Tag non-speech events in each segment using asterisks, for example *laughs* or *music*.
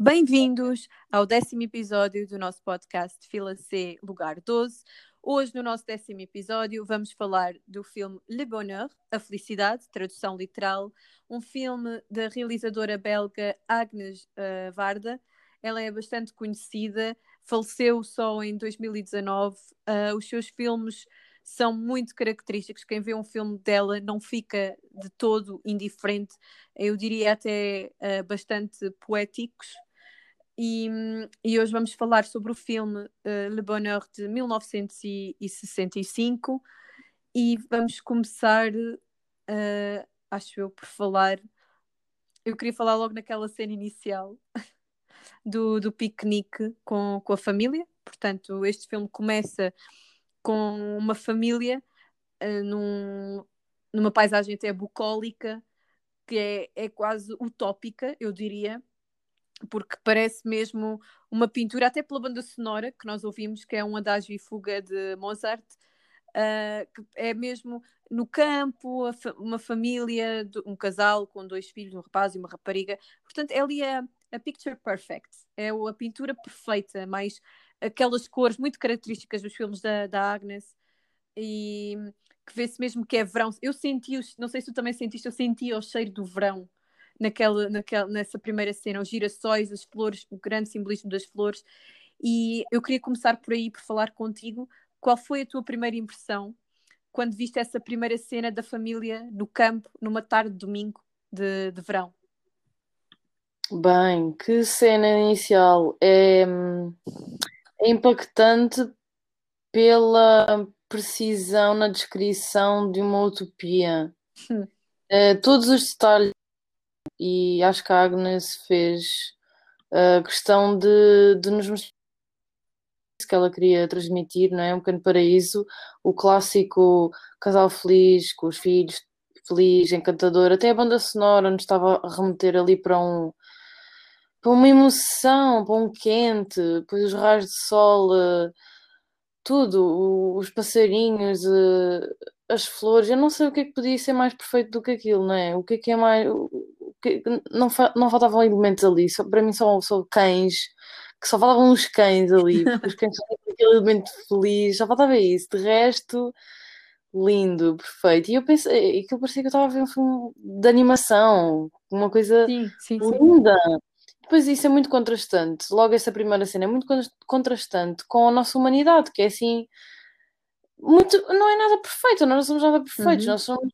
Bem-vindos ao décimo episódio do nosso podcast Fila C Lugar 12. Hoje, no nosso décimo episódio, vamos falar do filme Le Bonheur, A Felicidade, tradução literal, um filme da realizadora belga Agnes uh, Varda. Ela é bastante conhecida, faleceu só em 2019. Uh, os seus filmes são muito característicos. Quem vê um filme dela não fica de todo indiferente, eu diria até uh, bastante poéticos. E, e, hoje vamos falar sobre o filme uh, Le Bonheur de 1965 e vamos começar, uh, acho eu, por falar. Eu queria falar logo naquela cena inicial *laughs* do, do piquenique com, com a família. Portanto, este filme começa com uma família uh, num, numa paisagem até bucólica, que é, é quase utópica, eu diria porque parece mesmo uma pintura, até pela banda sonora que nós ouvimos, que é um adágio e fuga de Mozart, uh, que é mesmo no campo, fa uma família, um casal com dois filhos, um rapaz e uma rapariga. Portanto, é ali a, a picture perfect, é a pintura perfeita, mais aquelas cores muito características dos filmes da, da Agnes e que vê-se mesmo que é verão. Eu senti, não sei se tu também sentiste, eu senti o cheiro do verão naquela, naquela, nessa primeira cena, os girassóis, as flores, o grande simbolismo das flores. E eu queria começar por aí, por falar contigo. Qual foi a tua primeira impressão quando viste essa primeira cena da família no campo, numa tarde de domingo de, de verão? Bem, que cena inicial. É, é impactante pela precisão na descrição de uma utopia. Hum. É, todos os detalhes e acho que a Agnes fez a questão de, de nos mostrar que ela queria transmitir, não é? Um pequeno paraíso, o clássico casal feliz, com os filhos feliz, encantador, até a banda sonora nos estava a remeter ali para um para uma emoção, para um quente, depois os raios de sol, eh, tudo, os passarinhos, eh, as flores, eu não sei o que é que podia ser mais perfeito do que aquilo, não é? O que é que é mais que não, não faltavam elementos ali, só, para mim são, são cães, que só faltavam uns cães ali, *laughs* porque os cães são aquele elemento feliz, só faltava isso, de resto, lindo, perfeito. E eu pensei, aquilo parecia que eu estava a ver um filme de animação, uma coisa sim, sim, linda. Sim. Depois isso é muito contrastante, logo essa primeira cena é muito contrastante com a nossa humanidade, que é assim, muito, não é nada perfeito, nós não somos nada perfeitos, uhum. nós somos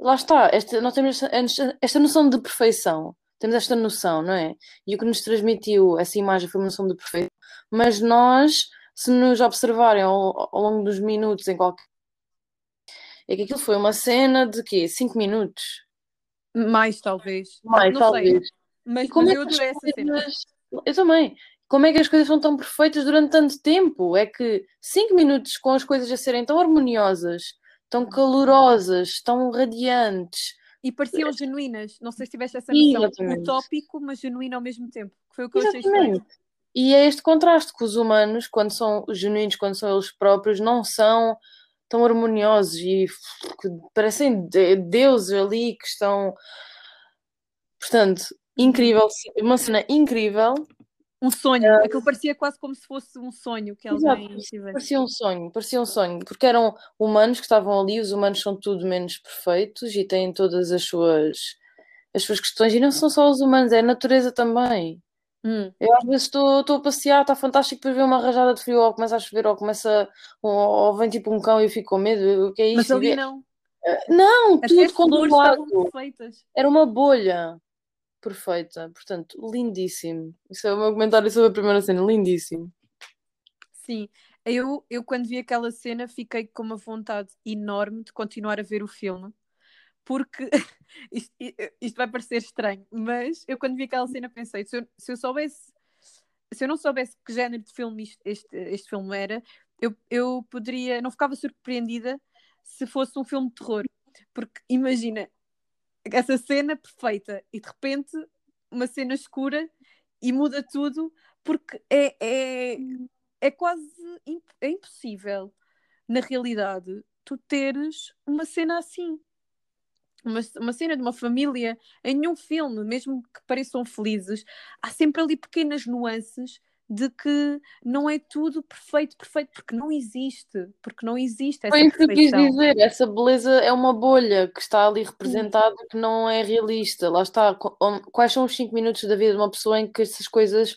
lá está, esta, nós temos esta, esta noção de perfeição, temos esta noção, não é? E o que nos transmitiu essa imagem foi uma noção de perfeição, mas nós, se nos observarem ao, ao longo dos minutos, em qualquer. É que aquilo foi uma cena de quê? 5 minutos? Mais, talvez. Mais, não talvez. Sei. Mas, como mas é eu adorei essa cena. Eu também. Como é que as coisas são tão perfeitas durante tanto tempo? É que 5 minutos com as coisas a serem tão harmoniosas, tão calorosas, tão radiantes. E pareciam genuínas. Não sei se tiveste essa noção. Exatamente. Utópico, mas genuíno ao mesmo tempo. Que foi o que Exatamente. eu achei estranho. E é este contraste que os humanos, quando são genuínos, quando são eles próprios, não são tão harmoniosos e que parecem deuses ali que estão. Portanto, incrível, uma cena incrível um sonho. Uh, Aquilo parecia quase como se fosse um sonho que alguém tivesse. Parecia um sonho, parecia um sonho, porque eram humanos que estavam ali, os humanos são tudo menos perfeitos e têm todas as suas, as suas questões, e não são só os humanos, é a natureza também. Hum. Eu às vezes estou a passear, está fantástico, depois ver uma rajada de frio, ou começa a chover, ou começa, ou, ou vem tipo um cão e eu fico com medo. O que é isso? Mas ali não. Não, As tudo controlado. Era uma bolha perfeita. Portanto, lindíssimo. Isso é o meu comentário sobre a primeira cena, lindíssimo. Sim, eu, eu quando vi aquela cena fiquei com uma vontade enorme de continuar a ver o filme. Porque *laughs* isto, isto vai parecer estranho, mas eu quando vi aquela cena pensei, se eu, se eu soubesse, se eu não soubesse que género de filme isto, este, este filme era, eu, eu poderia, não ficava surpreendida se fosse um filme de terror. Porque imagina, essa cena perfeita e de repente uma cena escura e muda tudo porque é, é, é quase é impossível na realidade tu teres uma cena assim. Uma, uma cena de uma família, em nenhum filme, mesmo que pareçam felizes, há sempre ali pequenas nuances de que não é tudo perfeito, perfeito, porque não existe, porque não existe essa Foi isso que quis dizer, essa beleza é uma bolha que está ali representada que não é realista. Lá está, quais são os 5 minutos da vida de uma pessoa em que essas coisas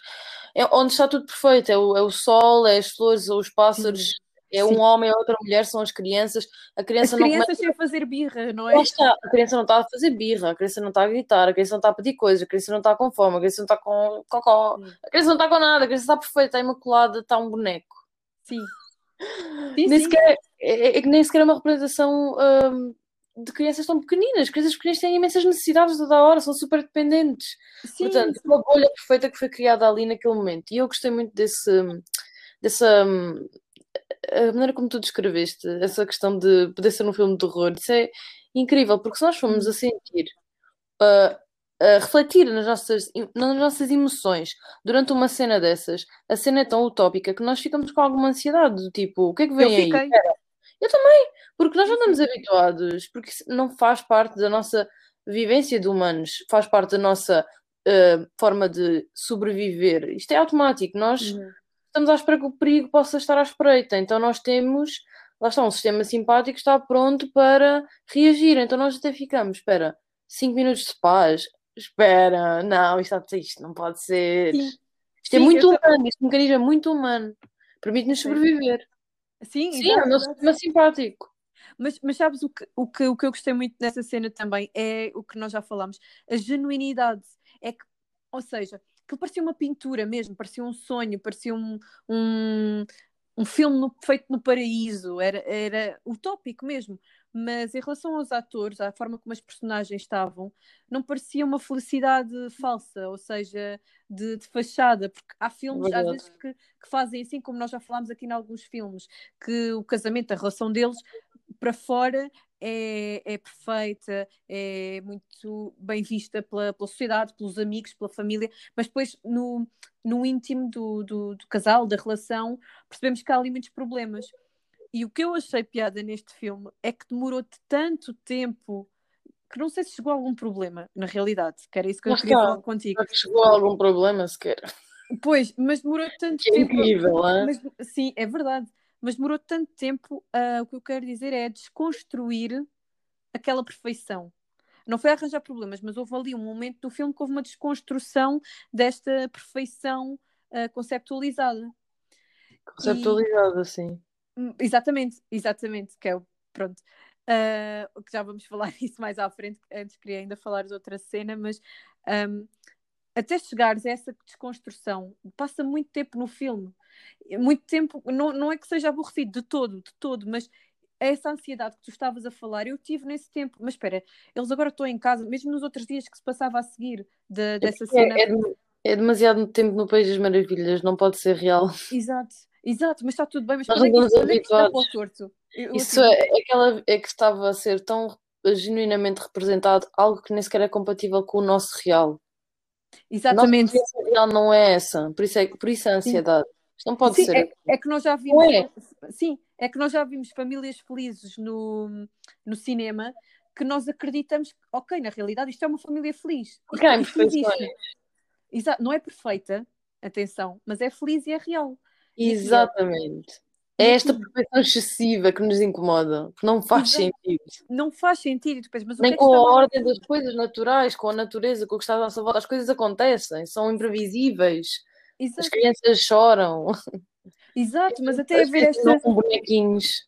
é onde está tudo perfeito, é o, é o sol, é as flores, ou os pássaros, é Sim. um homem, é outra mulher, são as crianças. A As criança não crianças sem fazer birra, não é? Está, a criança não está a fazer birra, a criança não está a gritar, a criança não está a pedir coisas, a criança não está com fome, a criança não está com cocó, a criança não está com nada, a criança está perfeita, está imaculada, está um boneco. Sim. *laughs* Sim, Nem sim. sequer, é, é que nem sequer é uma representação hum, de crianças tão pequeninas. Crianças pequeninas têm imensas necessidades toda a hora, são super dependentes. Sim, Portanto, sim. uma bolha perfeita que foi criada ali naquele momento. E eu gostei muito desse, dessa hum, a maneira como tu descreveste, essa questão de poder ser um filme de terror. Isso é incrível, porque se nós formos a sentir, a, a refletir nas nossas, nas nossas emoções durante uma cena dessas, a cena é tão utópica que nós ficamos com alguma ansiedade, do tipo, o que é que Eu vem aí? fiquei. Eu também, porque nós não estamos habituados, porque não faz parte da nossa vivência de humanos, faz parte da nossa uh, forma de sobreviver. Isto é automático, nós Uhum. Estamos à espera que o perigo possa estar à espreita, então nós temos, lá está, um sistema simpático que está pronto para reagir, então nós até ficamos, espera, 5 minutos de paz, espera, não, isto, isto não pode ser. Sim. Isto é Sim, muito humano, este mecanismo é muito humano, permite-nos sobreviver. Sim, Sim, é o meu sistema simpático. Mas, mas sabes o que, o, que, o que eu gostei muito nessa cena também é o que nós já falámos, a genuinidade. É que, ou seja, aquilo parecia uma pintura mesmo, parecia um sonho, parecia um, um, um filme no- feito no paraíso, era, era utópico mesmo. Mas em relação aos atores, à forma como as personagens estavam, não parecia uma felicidade falsa, ou seja, de, de fachada, porque há filmes às Verdade. vezes que, que fazem assim, como nós já falámos aqui em alguns filmes, que o casamento, a relação deles para fora é, é perfeita, é muito bem vista pela, pela sociedade, pelos amigos, pela família, mas depois no, no íntimo do, do, do casal, da relação, percebemos que há ali muitos problemas. E o que eu achei piada neste filme é que demorou tanto tempo que não sei se chegou a algum problema, na realidade, que era isso que eu queria está. falar contigo. Chegou a algum problema sequer? Pois, mas demorou tanto é tempo. incrível? Mas, sim, é verdade. Mas demorou tanto tempo. ah, o que eu quero dizer é desconstruir aquela perfeição. Não foi arranjar problemas, mas houve ali um momento do filme que houve uma desconstrução desta perfeição ah, conceptualizada. Conceptualizado assim. Hum, Exatamente, exatamente, que é o pronto. Que já vamos *laughs* falar isso mais à frente, antes queria ainda falar de outra cena, mas ahm, até chegares a essa desconstrução, passa muito tempo no filme. Muito tempo, não, não é que seja aborrecido de todo, de todo, mas essa ansiedade que tu estavas a falar, eu tive nesse tempo. Mas espera, eles agora estão em casa, mesmo nos outros dias que se passava a seguir de- dessa cena. É, é, dem- é demasiado tempo no País das Maravilhas, não pode ser real. Exato, exato, mas está tudo bem, mas Nós é não estamos é o habituados. torto? Eu, Isso assim, é, é aquela é que estava a ser tão genuinamente representado, algo que nem sequer é compatível com o nosso real. Nossa exatamente. vivência real não é essa, por isso é, por isso a ansiedade. Isto não pode Sim, ser. é, é que nós já vimos, é? sim, é que nós já vimos famílias felizes no, no cinema que nós acreditamos que, ok, na realidade isto é uma família feliz. Porque há Isto, existe. Exato, não é perfeita, atenção, mas é feliz e é real. É. Exatamente. É esta perfeição excessiva que nos incomoda, que não faz Exato. sentido. não faz sentido. Pensas, mas Nem é com a ordem das coisas naturais, com a natureza, com o que está à nossa volta. As coisas acontecem, são imprevisíveis. As Exato, crianças choram, exato, mas até as haver esta, são bonequinhos.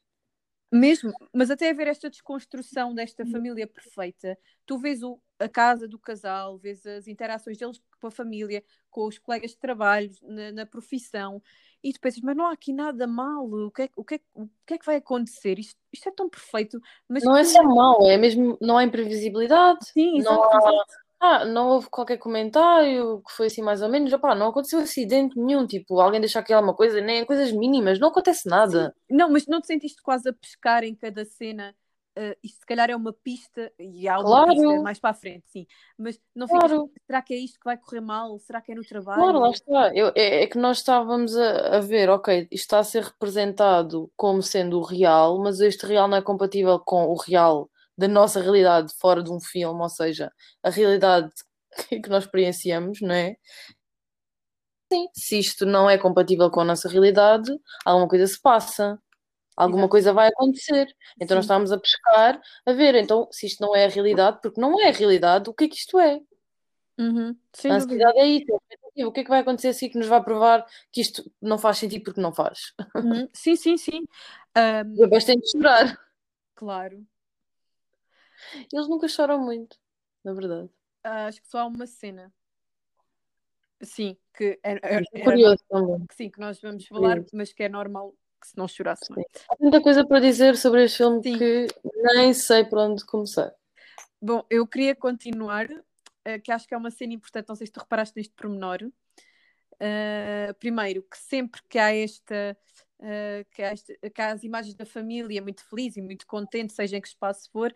Mesmo, mas até haver esta desconstrução desta família perfeita, tu vês o, a casa do casal, vês as interações deles com a família, com os colegas de trabalho, na, na profissão, e tu pensas, mas não há aqui nada mal, o que é, o que é, o que, é que vai acontecer? Isto, isto é tão perfeito, mas Não é só mau, é mesmo, não há imprevisibilidade. Sim, não exato, exato. Ah, não houve qualquer comentário que foi assim mais ou menos. Opá, não aconteceu acidente nenhum, tipo, alguém deixar aqui alguma coisa, nem coisas mínimas, não acontece nada. Não, mas não te sentiste quase a pescar em cada cena? Uh, isto se calhar é uma pista, e há uma Claro. pista mais para a frente, sim. Mas não Claro. ficas, será que é isto que vai correr mal? Será que é no trabalho? Claro, lá está. Eu- é, é que nós estávamos a, a ver, ok, isto está a ser representado como sendo o real, mas este real não é compatível com o real da nossa realidade fora de um filme, ou seja, a realidade *laughs* que nós experienciamos, não é? Sim, se isto não é compatível com a nossa realidade, alguma coisa se passa, alguma Exato. coisa vai acontecer. Então Sim. nós estamos a pescar, a ver, então se isto não é a realidade, porque não é a realidade, o que é que isto é? Uhum. a ansiedade é isso, é o que é que vai acontecer assim que nos vai provar que isto não faz sentido porque não faz? Uhum. Sim, sim, sim. *laughs* Um... Eu bastante chorar. Claro. Eles nunca choram muito, na verdade. Uh, acho que só há uma cena. Sim, que é, é, é curioso também. Que sim, que nós vamos falar, curioso. mas que é normal que se não chorasse. É? Há muita coisa para dizer sobre este filme sim. que nem sei por onde começar. Bom, eu queria continuar, uh, que acho que é uma cena importante, não sei se tu reparaste neste pormenor. Uh, primeiro, que sempre que há esta Uh, que, há este, que, há as imagens da família muito feliz e muito contente, seja em que espaço for,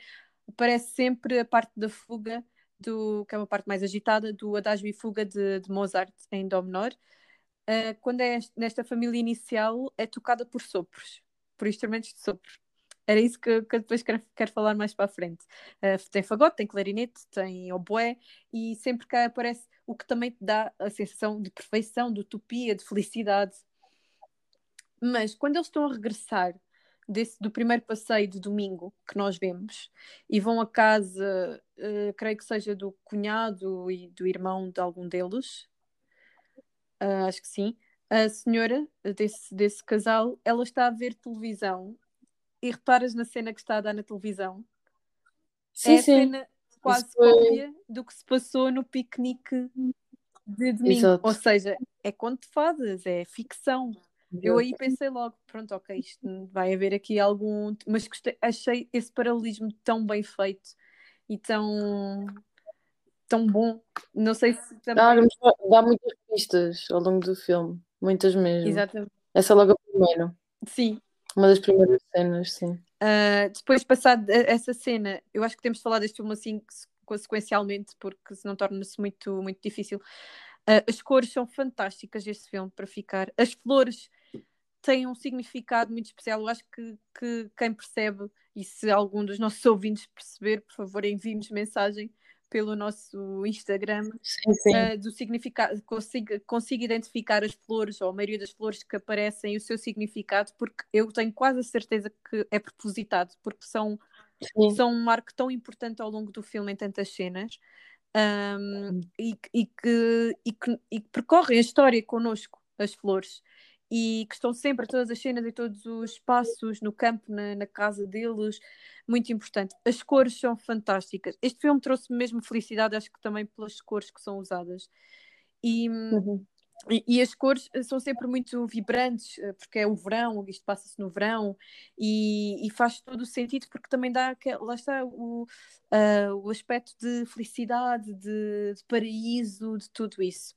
aparece sempre a parte da fuga do, que é uma parte mais agitada, do Adagio e Fuga de, de Mozart em Dó menor. Uh, quando é nesta família inicial, é tocada por sopros, por instrumentos de sopro. Era isso que, que depois quero, quero falar mais para a frente. Uh, tem fagote, tem clarinete, tem oboé, e sempre que aparece o que também te dá a sensação de perfeição, de utopia, de felicidade. Mas quando eles estão a regressar desse, do primeiro passeio de domingo que nós vemos e vão a casa, uh, creio que seja do cunhado e do irmão de algum deles, uh, acho que sim. A senhora desse, desse casal, ela está a ver televisão e reparas na cena que está a dar na televisão. Sim, é a cena quase cópia do que se passou no piquenique de domingo. Exato. Ou seja, é conto de fadas, é ficção. Eu aí pensei logo, pronto, ok, isto vai haver aqui algum. Mas gostei, achei esse paralelismo tão bem feito e tão tão bom. Não sei se também. Dá, dá muitas pistas ao longo do filme, muitas mesmo. Exatamente. Essa é logo a primeira. Sim. Uma das primeiras cenas, sim. Uh, depois, passado essa cena, eu acho que temos de falar deste filme assim sequencialmente, porque senão torna-se muito, muito difícil. Uh, as cores são fantásticas deste filme para ficar. As flores têm um significado muito especial. Eu acho que, que quem percebe, e se algum dos nossos ouvintes perceber, por favor, envie-nos mensagem pelo nosso Instagram sim, sim. Uh, do significado, consigo, consigo identificar as flores, ou a maioria das flores que aparecem, e o seu significado, porque eu tenho quase a certeza que é propositado, porque são, são um marco tão importante ao longo do filme em tantas cenas. Um, e, e, que, e, que, e que percorrem a história connosco, as flores e que estão sempre todas as cenas e todos os passos no campo, na, na, casa deles, muito importante. As cores são fantásticas. Este filme trouxe mesmo felicidade, acho que também pelas cores que são usadas. E, uhum. e, e, as cores são sempre muito vibrantes, eh, porque é o verão, isto passa-se no verão, e, e, faz todo o sentido, porque também dá, lá está, o, uh, o aspecto de felicidade, de, de paraíso, de tudo isso.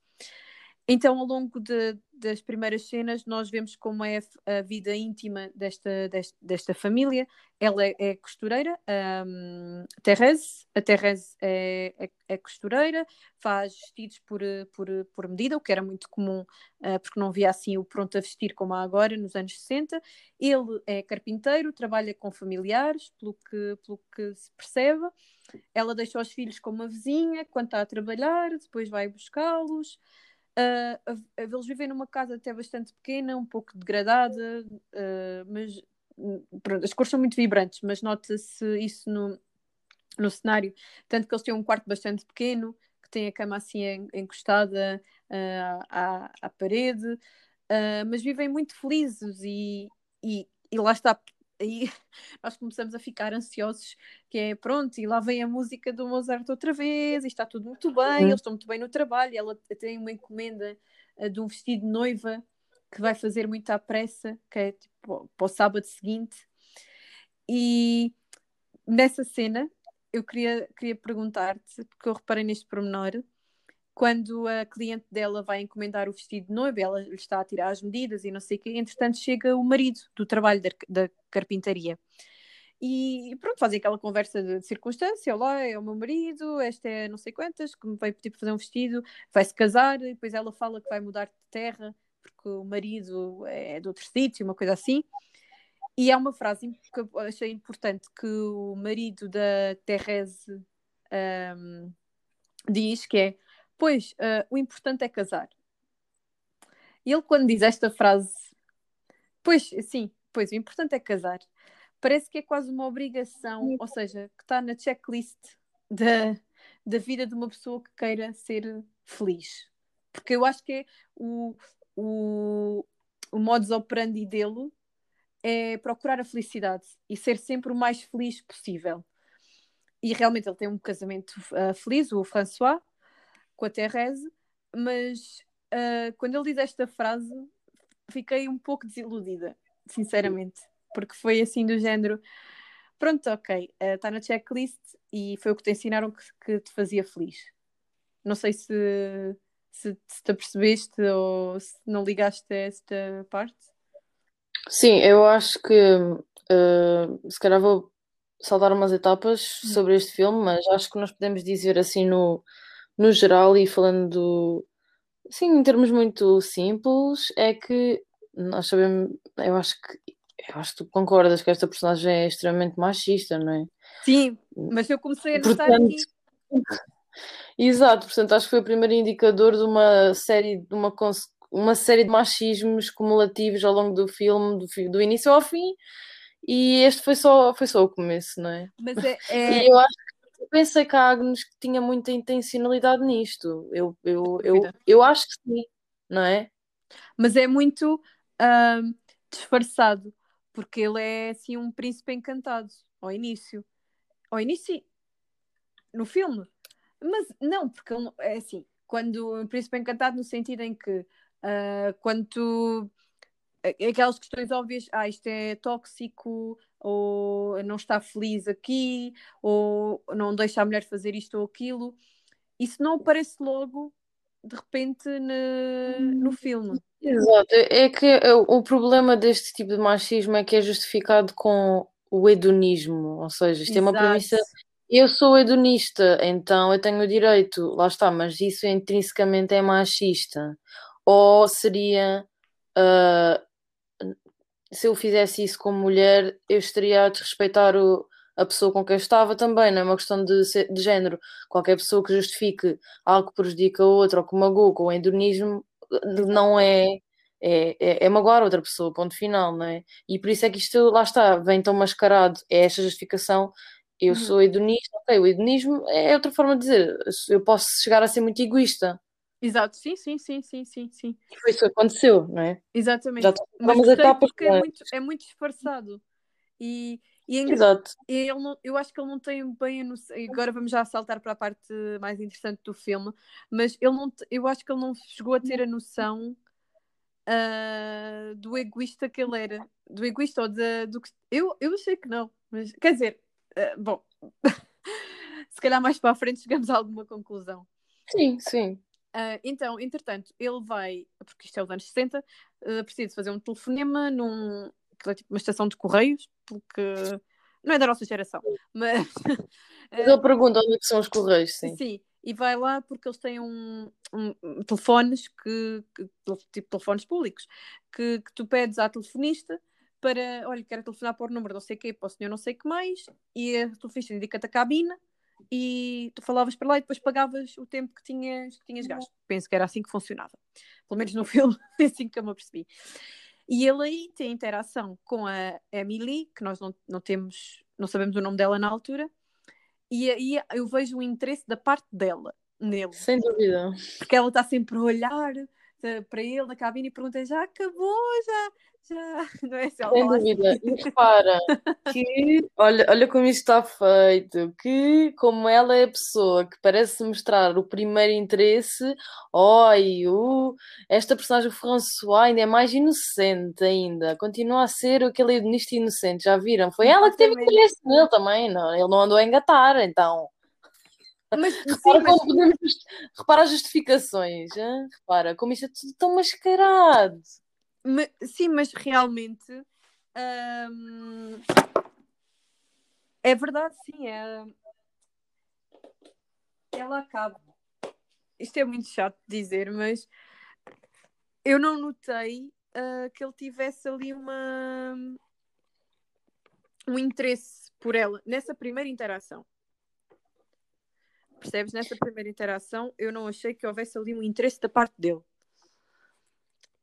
Então, ao longo de, das primeiras cenas, nós vemos como é a vida íntima desta, desta, desta família. Ela é, é costureira, um, Therese. A Therese é, é, é, costureira, faz vestidos por, por, por medida, o que era muito comum, uh, porque não havia assim o pronto a vestir como há agora, nos anos 60. Ele é carpinteiro, trabalha com familiares, pelo que, pelo que se percebe. Ela deixa os filhos com uma vizinha quando está a trabalhar, depois vai buscá-los. Uh, eles vivem numa casa até bastante pequena, um pouco degradada, uh, mas hum, pronto, as cores são muito vibrantes, mas nota-se isso no, no cenário. Tanto que eles têm um quarto bastante pequeno, que tem a cama assim encostada uh, à, à parede, mas vivem muito felizes e, e, e lá está, aí *laughs* nós começamos a ficar ansiosos, que é pronto, e lá vem a música do Mozart outra vez, e está tudo muito bem, uhum. eles estão muito bem no trabalho, ela tem uma encomenda uh, de um vestido de noiva que vai fazer muito à pressa, que é tipo para o sábado seguinte. E nessa cena eu queria, queria perguntar-te, porque eu reparei neste pormenor, quando a cliente dela vai encomendar o vestido de noiva, ela lhe está a tirar as medidas e não sei o quê, entretanto chega o marido do trabalho da, da carpintaria. E pronto, fazem aquela conversa de, circunstância, olá, é o meu marido, esta é não sei quantas, que me vai pedir para fazer um vestido, vai-se casar, e depois ela fala que vai mudar de terra, porque o marido é de outro sítio, uma coisa assim. E é uma frase que eu achei importante que o marido da Therese um, diz que é pois, uh, o importante é casar. E ele quando diz esta frase, pois, sim, pois, o importante é casar, parece que é quase uma obrigação, ou seja, que está na checklist da, da vida de uma pessoa que queira ser feliz. Porque eu acho que é o, o, o modus operandi dele é procurar a felicidade e ser sempre o mais feliz possível. E realmente ele tem um casamento uh, feliz, o François, com a Thérèse, mas uh, quando ele diz esta frase, fiquei um pouco desiludida, sinceramente, porque foi assim do género. Pronto, ok, está uh, na checklist e foi o que te ensinaram que, que te fazia feliz. Não sei se, se, se te apercebeste ou se não ligaste a esta parte. Sim, eu acho que uh, se calhar vou saltar umas etapas hum. sobre este filme, mas acho que nós podemos dizer assim no, no geral e falando assim em termos muito simples, é que nós sabemos, eu acho que eu acho que tu concordas que esta personagem é extremamente machista, não é? Sim, mas eu comecei a notar aqui. *laughs* Exato, portanto acho que foi o primeiro indicador de uma série de uma uma série de machismos cumulativos ao longo do filme, do, do início ao fim, e este foi só, foi só o começo, não é? Mas é, é... E eu acho pensei que a Agnes tinha muita intencionalidade nisto. Eu, eu, eu, eu acho que sim, não é? Mas é muito uh, disfarçado, porque ele é assim um príncipe encantado ao início. Ao início, no filme. Mas não, porque ele, é assim, quando um príncipe encantado no sentido em que Uh, quando tu. Aquelas questões óbvias, ah, isto é tóxico, ou não está feliz aqui, ou não deixa a mulher fazer isto ou aquilo. Isso não aparece logo, de repente, no, no filme. Exato, é que é, o problema deste tipo de machismo é que é justificado com o hedonismo, ou seja, isto Exato. é uma premissa. Eu sou hedonista, então eu tenho o direito, lá está, mas isso intrinsecamente é machista ou seria uh, se eu fizesse isso como mulher, eu estaria a desrespeitar o, a pessoa com quem estava também, não é uma questão de, de género. Qualquer pessoa que justifique algo que prejudica a outra, ou que magoa com o endonismo, não é, é, é, é magoar outra pessoa, ponto final, não é? E por isso é que isto, lá está, vem tão mascarado, é esta justificação. Eu uhum. sou hedonista, ok, o hedonismo é outra forma de dizer, eu posso chegar a ser muito egoísta, Exato, sim, sim, sim, sim, sim, sim. E foi isso que aconteceu, não é? Exatamente. Já Mas etapas porque é muito, é muito disfarçado. E, e é Exato. E ele não, eu acho que ele não tem bem a noção. Agora vamos já saltar para a parte mais interessante do filme, mas ele não, eu acho que ele não chegou a ter a noção uh, do egoísta que ele era. Do egoísta ou de, do que. Eu, eu achei que não, mas quer dizer, uh, bom, *laughs* se calhar mais para a frente chegamos a alguma conclusão. Sim, sim. Uh, então, entretanto, ele vai, porque isto é os anos 60, uh, precisa fazer um telefonema num, é tipo uma estação de correios, porque não é da nossa geração, mas. *laughs* mas ele pergunta onde é são os correios, sim. Sim, e vai lá porque eles têm um, um telefones que, que, tipo telefones públicos, que, que tu pedes à telefonista para, olha, quero telefonar para o número não sei o quê, para o senhor não sei o que mais, e a telefonista indica-te a cabina e tu falavas para lá e depois pagavas o tempo que tinhas, que tinhas gasto. Penso que era assim que funcionava. Pelo menos no filme, *laughs* é assim que eu me apercebi. E ele aí tem interação com a Emily, que nós não, não temos, não sabemos o nome dela na altura, e aí eu vejo o interesse da parte dela nele. Sem dúvida. Porque ela está sempre a olhar para ele na cabine e pergunta: já acabou? Já, já, *laughs* não é Sem dúvida. E repara *laughs* que, olha, olha como isto está feito, que como ela é a pessoa que parece mostrar o primeiro interesse, oi, uh, esta personagem François ainda é mais inocente ainda, continua a ser aquele hedonista inocente, já viram? Foi ela que teve interesse nele também, não? ele não andou a engatar, então... Mas, *laughs* repara, sim, mas... Podemos... repara as justificações, hein? repara como isto é tudo tão mascarado. Mas, sim, mas realmente hum, é verdade, sim. É... Ela acaba. Isto é muito chato de dizer, mas eu não notei uh, que ele tivesse ali uma um interesse por ela nessa primeira interação. Percebes? Nessa primeira interação, eu não achei que houvesse ali um interesse da parte dele.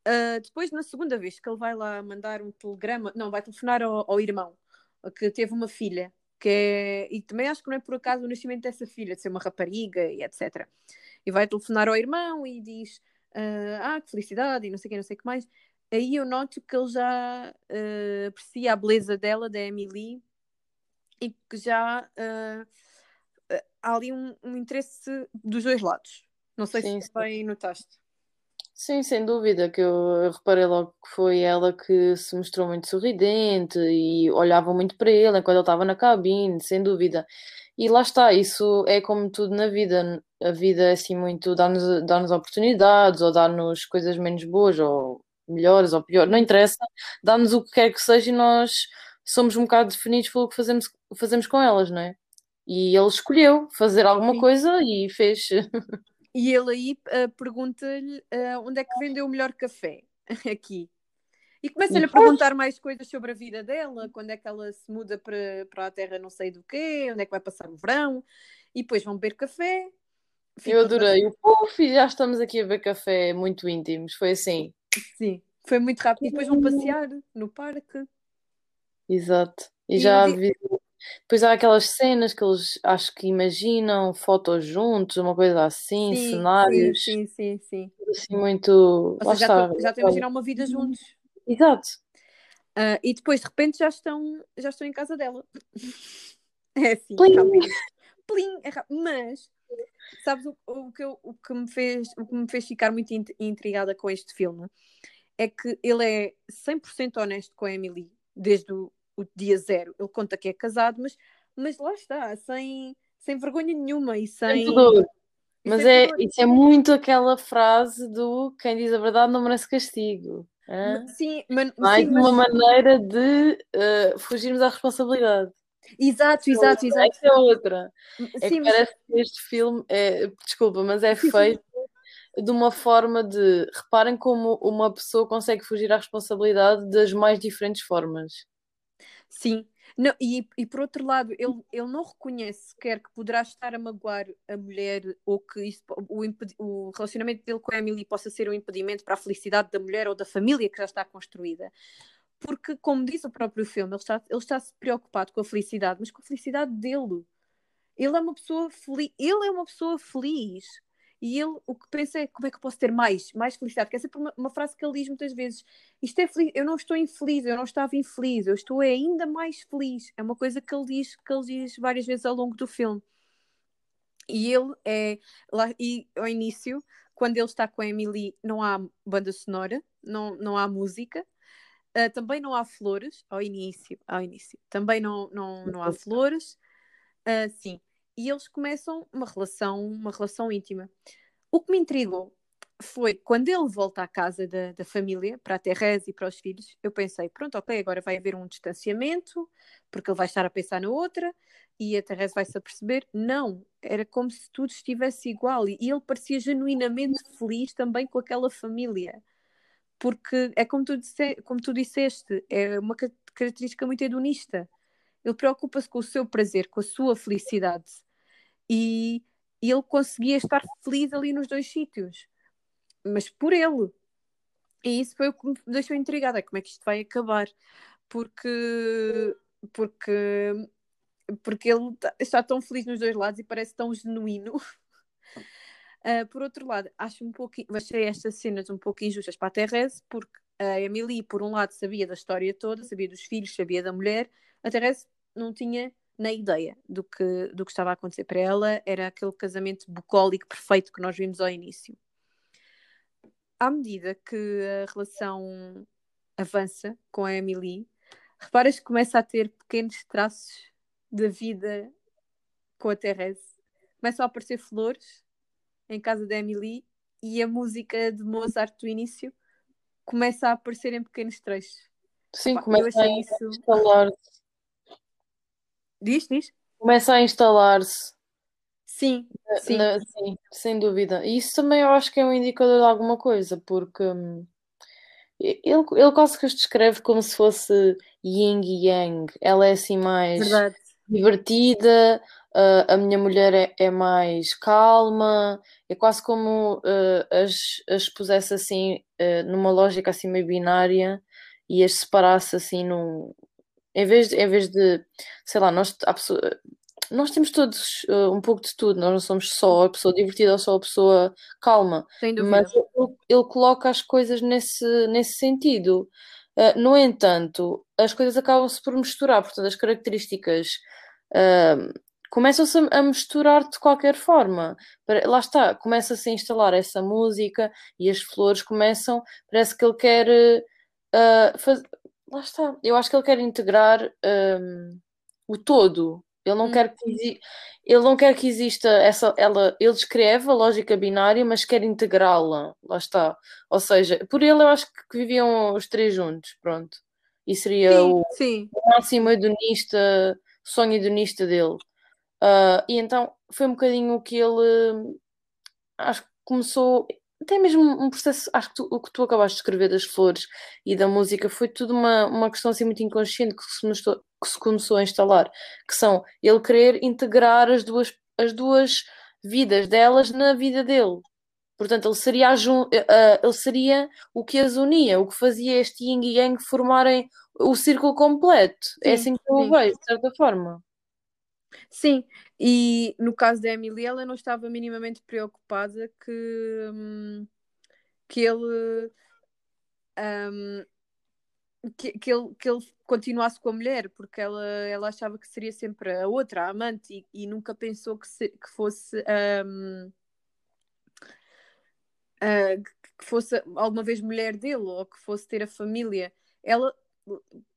Uh, depois, na segunda vez que ele vai lá mandar um telegrama, não, vai telefonar ao, ao irmão que teve uma filha, que é, e também acho que não é por acaso o nascimento dessa filha, de ser uma rapariga e etc. E vai telefonar ao irmão e diz: uh, Ah, que felicidade, e não sei o que, não sei o que mais. Aí eu noto que ele já uh, aprecia a beleza dela, da Emily, e que já uh, há ali um, um, interesse dos dois lados. Não sei sim, se bem notaste. Sim, sem dúvida, que eu, reparei logo que foi ela que se mostrou muito sorridente e olhava muito para ele enquanto ele estava na cabine, sem dúvida. E lá está, isso é como tudo na vida. A vida é assim muito dá-nos dá-nos oportunidades ou dá-nos coisas menos boas ou melhores ou piores, não interessa, dá-nos o que quer que seja e nós somos um bocado definidos pelo que fazemos, fazemos com elas, não é? E ele escolheu fazer alguma Sim. coisa e fez. E ele aí uh, pergunta-lhe uh, onde é que vendeu o melhor café *laughs* aqui. E começa-lhe a perguntar mais coisas sobre a vida dela, quando é que ela se muda para, para a terra não sei do quê, onde é que vai passar o verão, e depois vão beber café. Eu adorei. O puf, já estamos aqui a beber café muito íntimos, foi assim. Sim, foi muito rápido. E depois vão passear no parque. Exato. E, e já vi depois há aquelas cenas que eles acho que imaginam fotos juntos, uma coisa assim, sim, cenários. Sim, sim, sim, sim. Assim, muito. Ou seja, já, já estão a imaginar uma vida juntos. Exato. Uh, e depois de repente já estão, já estão em casa dela. *laughs* É assim, Plim. Plim, é Mas sabes o, o, que eu, o, que me fez, o que me fez ficar muito intrigada com este filme é que ele é 100% honesto com a Emily desde o, o dia zero. Ele conta que é casado, mas, mas lá está, sem, sem vergonha nenhuma e sem. Mas é, isso é muito aquela frase do quem diz a verdade não merece castigo. Sim, mas, Mais sim, uma maneira de uh, fugirmos à responsabilidade. Exato, exato, exato. Essa é outra. É sim, que mas... parece que este filme é, desculpa, mas é feito de uma forma de reparem como uma pessoa consegue fugir à responsabilidade das mais diferentes formas. Sim, não, e, e por outro lado, ele, ele não reconhece sequer que poderá estar a magoar a mulher ou que isso, o, o relacionamento dele com a Emily possa ser um impedimento para a felicidade da mulher ou da família que já está construída. Porque, como diz o próprio filme, ele está, ele está -se preocupado com a felicidade, mas com a felicidade dele. Ele é uma pessoa feliz. Ele é uma pessoa feliz. E ele o que pensa é como é que eu posso ter mais, mais felicidade, que é sempre uma, uma frase que ele diz muitas vezes. Isto é feliz, eu não estou infeliz, eu não estava infeliz, eu estou ainda mais feliz. É uma coisa que ele diz, que ele diz várias vezes ao longo do filme. E ele é lá, e ao início, quando ele está com a Emily, não há banda sonora, não, não há música, uh, também não há flores ao início, ao início. Também não, não, não há flores. Uh, sim e eles começam uma relação, uma relação íntima. O que me intrigou foi quando ele volta à casa da, da família, para a Teresa e para os filhos, eu pensei, pronto, ok, agora vai haver um distanciamento, porque ele vai estar a pensar na outra, e a Teresa vai se aperceber. Não, era como se tudo estivesse igual, e ele parecia genuinamente feliz também com aquela família. Porque é como tu, disse, como tu disseste, é uma característica muito hedonista ele preocupa-se com o seu prazer, com a sua felicidade. E, ele conseguia estar feliz ali nos dois sítios. Mas por ele. E isso foi o que me deixou intrigada. Como é que isto vai acabar? Porque. Porque. Porque ele tá, está tão feliz nos dois lados e parece tão genuíno. Uh, *laughs* por outro lado, acho um pouco, achei estas cenas um pouco injustas para a Therese, porque a Emily, por um lado, sabia da história toda, sabia dos filhos, sabia da mulher, a Therese não tinha nem ideia do que, do que estava a acontecer para ela, era aquele casamento bucólico perfeito que nós vimos ao início. À medida que a relação avança com a Emily, reparas que começa a ter pequenos traços da vida com a Therese. Começam a aparecer flores em casa da Emily e a música de Mozart do início começa a aparecer em pequenos trechos. Sim, Opa, começa a isso... instalar-se Diz, diz. Começa a instalar-se. Sim, sim. Na, sim, sem dúvida. E isso também eu acho que é um indicador de alguma coisa, porque hum, ele, ele quase que os descreve como se fosse yin e yang. Ela é assim mais Verdade. divertida, uh, a minha mulher é, é, mais calma, é quase como uh, as, as pusesse assim uh, numa lógica assim meio binária e as separasse assim num. Em vez de, em vez de sei lá, nós, pessoa, nós temos todos uh, um pouco de tudo, nós não somos só a pessoa divertida ou só a pessoa calma. Sem dúvida. Mas ele, ele coloca as coisas nesse, nesse sentido. Uh, no entanto, as coisas acabam-se por misturar, portanto, as características uh, começam-se a, misturar de qualquer forma. Lá está, começa-se a instalar essa música e as flores começam, parece que ele quer uh, faz... lá está, eu acho que ele quer integrar o todo, ele não, hum. quer que, ele não quer que exista essa. Ela, ele descreve a lógica binária, mas quer integrá-la. Lá está. Ou seja, por ele eu acho que viviam os três juntos, pronto. E seria sim, o, sim. o máximo hedonista, sonho hedonista dele. Uh, e então foi um bocadinho o que ele acho que começou até mesmo um processo, acho que tu, o que tu acabaste de escrever das flores e da música foi tudo uma, uma questão assim muito inconsciente que se, começou, que se começou a instalar, que são ele querer integrar as duas, as duas vidas delas na vida dele. Portanto, ele seria, a, uh, ele seria o que as unia, o que fazia este yin e yang formarem o círculo completo. É sim, é assim que eu vejo, de certa forma. Sim, e no caso da Emily, ela não estava minimamente preocupada que, hum, que ele. Um, que, que, ele, que ele continuasse com a mulher, porque ela, ela achava que seria sempre a outra, a amante, e, e nunca pensou que, se, que fosse. Um, uh, que fosse alguma vez mulher dele ou que fosse ter a família. Ela,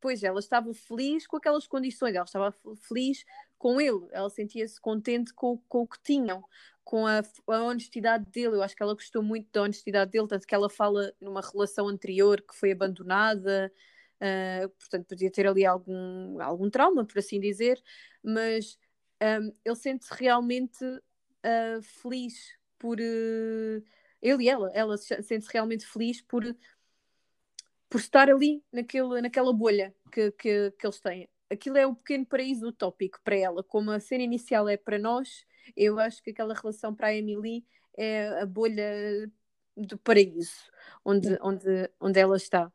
pois, ela estava feliz com aquelas condições, ela estava feliz com ele, ela sentia-se contente com, com o que tinham, com a, a, honestidade dele. Eu acho que ela gostou muito da honestidade dele, tanto que ela fala numa relação anterior que foi abandonada, uh, portanto, podia ter ali algum, algum trauma, por assim dizer, mas um, ele sente-se realmente uh, feliz por. Uh, ele e ela, ela sente-se realmente feliz por por estar ali naquele, naquela bolha que, que, que eles têm aquilo é o pequeno paraíso utópico para ela, como a cena inicial é para nós, eu acho que aquela relação para a Emily é a bolha do paraíso onde, onde, onde ela está.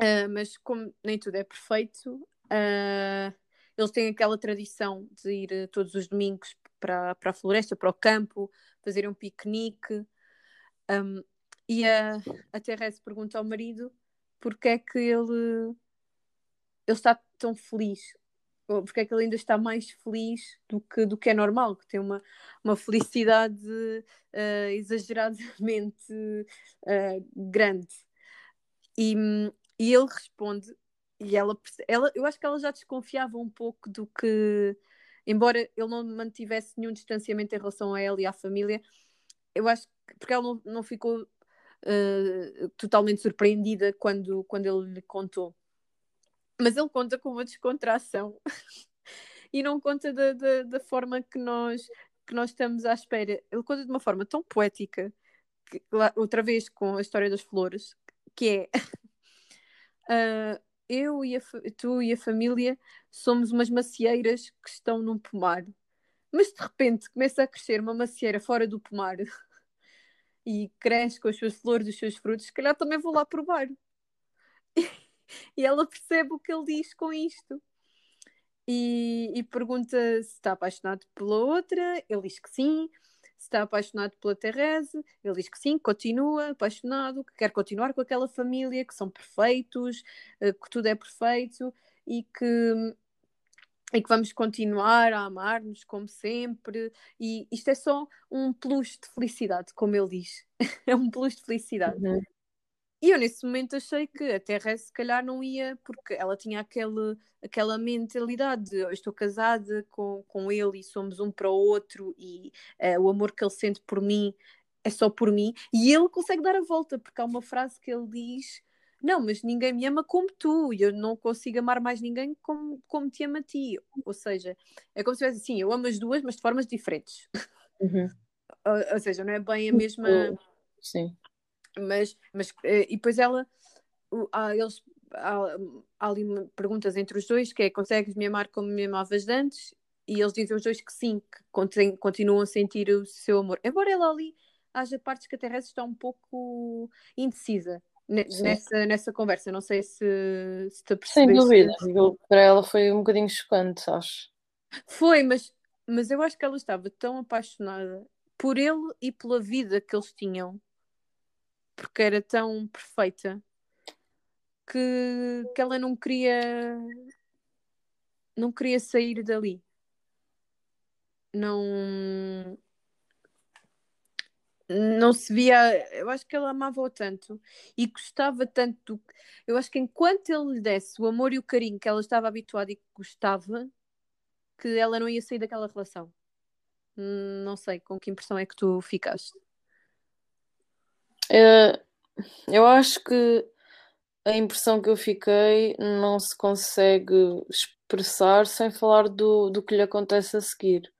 Uh, mas como nem tudo é perfeito, uh, eles têm aquela tradição de ir todos os domingos para, para a floresta, para o campo, fazer um piquenique. Um, e a, a Therese pergunta ao marido porque é que ele ele está tão feliz? Porque é que ele ainda está mais feliz do que, do que é normal, que tem uma, uma felicidade uh, exageradamente uh, grande. E, e ele responde, e ela, ela, eu acho que ela já desconfiava um pouco do que, embora ele não mantivesse nenhum distanciamento em relação a ela e à família, eu acho que, porque ela não, não ficou uh, totalmente surpreendida quando, quando ele lhe contou mas ele conta com uma descontração *laughs* e não conta da, da, da, forma que nós, que nós estamos à espera. Ele conta de uma forma tão poética, que, lá, outra vez com a história das flores, que é uh, *laughs* eu e a, tu e a família somos umas macieiras que estão num pomar. Mas de repente começa a crescer uma macieira fora do pomar *laughs* e cresce com as suas flores, os seus frutos, se calhar também vou lá provar. E ela percebe o que ele diz com isto. E, e pergunta se está apaixonado pela outra, ele diz que sim. Se está apaixonado pela Therese, ele diz que sim, continua apaixonado, que quer continuar com aquela família, que são perfeitos, eh, que tudo é perfeito e que, e que vamos continuar a amar-nos como sempre. E isto é só um plus de felicidade, como ele diz. *laughs* é um plus de felicidade. Uhum. E eu nesse momento achei que a Terra se calhar não ia, porque ela tinha aquele, aquela mentalidade de eu estou casada com, com ele e somos um para o outro e uh, o amor que ele sente por mim é só por mim. E ele consegue dar a volta, porque há uma frase que ele diz: Não, mas ninguém me ama como tu, e eu não consigo amar mais ninguém como, como te ama a ti. Ou seja, é como se tivesse assim: eu amo as duas, mas de formas diferentes. Uhum. *laughs* ou, ou, seja, não é bem a mesma. Sim mas, mas eh, e depois ela ah, eles há, há ali perguntas entre os dois, que é, consegues me amar como me amavas antes? E eles dizem os dois que sim, que continuam a sentir o seu amor. Embora ela ali haja partes que a Teresa está um pouco indecisa nessa, nessa conversa. Não sei se, se te percebeste. Sem dúvida, para ela foi um bocadinho chocante, acho. Foi, mas, mas eu acho que ela estava tão apaixonada por ele e pela vida que eles tinham, porque era tão perfeita, que, que ela não queria não queria sair dali. Não não se via, eu acho que ele amava-o tanto e gostava tanto, eu acho que enquanto ele lhe desse o amor e o carinho que ela estava habituada e que gostava, que ela não ia sair daquela relação. Não sei com que impressão é que tu ficaste. É, eu acho que a impressão que eu fiquei não se consegue expressar sem falar do, do que lhe acontece a seguir.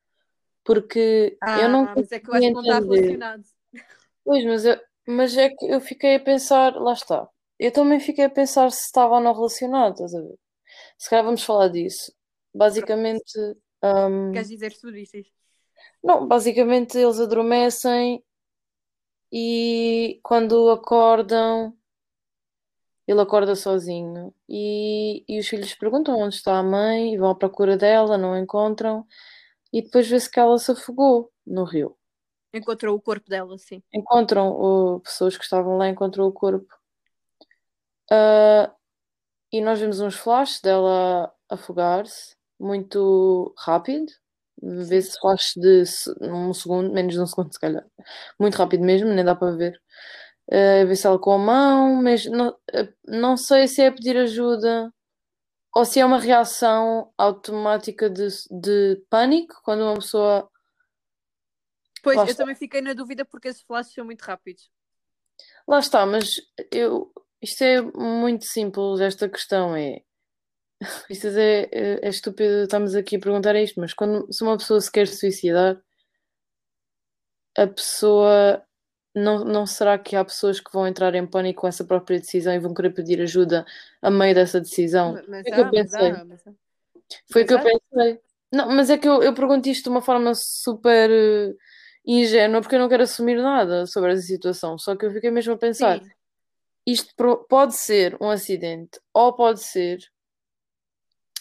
Porque ah, eu não. Mas é que eu acho que não está relacionado. Pois, mas, eu, mas é que eu fiquei a pensar, lá está. Eu também fiquei a pensar se estava ou não relacionado, estás a ver? Se calhar vamos falar disso. Basicamente. Um, Queres dizer tudo isso? Não, basicamente eles adormecem e quando acordam, ele acorda sozinho. E, e os filhos perguntam onde está a mãe e vão à procura dela, não a encontram. E depois vê-se que ela se afogou no rio. Encontrou o corpo dela, sim. Encontram, o, pessoas que estavam lá encontrou o corpo. Uh, e nós vemos uns flashes dela afogar-se, muito rápido. Vê-se flash de um segundo, menos de um segundo, se calhar. Muito rápido mesmo, nem dá para ver. Uh, Vê-se ela com a mão, mas não, uh, não sei se é pedir ajuda ou se é uma reação automática de, de pânico quando uma pessoa Pois, Lá eu está. também fiquei na dúvida porque esses flashes são muito rápidos. Lá está, mas eu, isto é muito simples, esta questão é. *laughs* Isto é, é, é estúpido, estamos aqui a perguntar isto, mas quando se uma pessoa se quer suicidar, a pessoa não, não será que há pessoas que vão entrar em pânico com essa própria decisão e vão querer pedir ajuda a meio dessa decisão? Mas, mas Foi o que eu pensei. Mas Foi o que eu pensei. Não, mas é que eu, eu pergunto isto de uma forma super uh, ingênua porque eu não quero assumir nada sobre essa situação. Só que eu fiquei mesmo a pensar: Sim. isto pode ser um acidente ou pode ser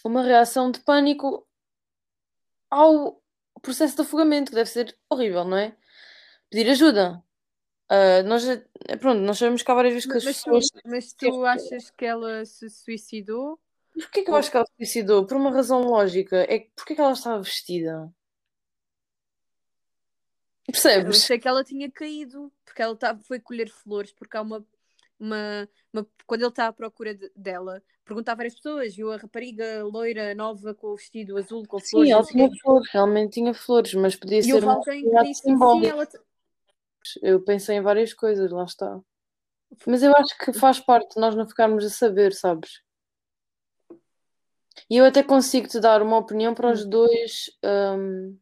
uma reação de pânico ao processo de afogamento, que deve ser horrível, não é? Pedir ajuda. Uh, nós, pronto, nós sabemos que há várias vezes que mas, as pessoas. Tu, mas tu achas que ela se suicidou? Porquê que eu acho que ela se suicidou? Por uma razão lógica. É que porquê que ela estava vestida? Percebes? Eu sei que ela tinha caído, porque ela tá, foi colher flores, porque há uma. uma, uma quando ele está à procura de, dela, pergunta a várias pessoas, viu a rapariga loira nova com o vestido azul com flores. Sim, ela tinha flores, realmente tinha flores, mas podia e ser uma alguém que disse sim, ela... Eu pensei em várias coisas, lá está. Mas eu acho que faz parte de nós não ficarmos a saber, sabes? E eu até consigo te dar uma opinião para os hum. dois. Um,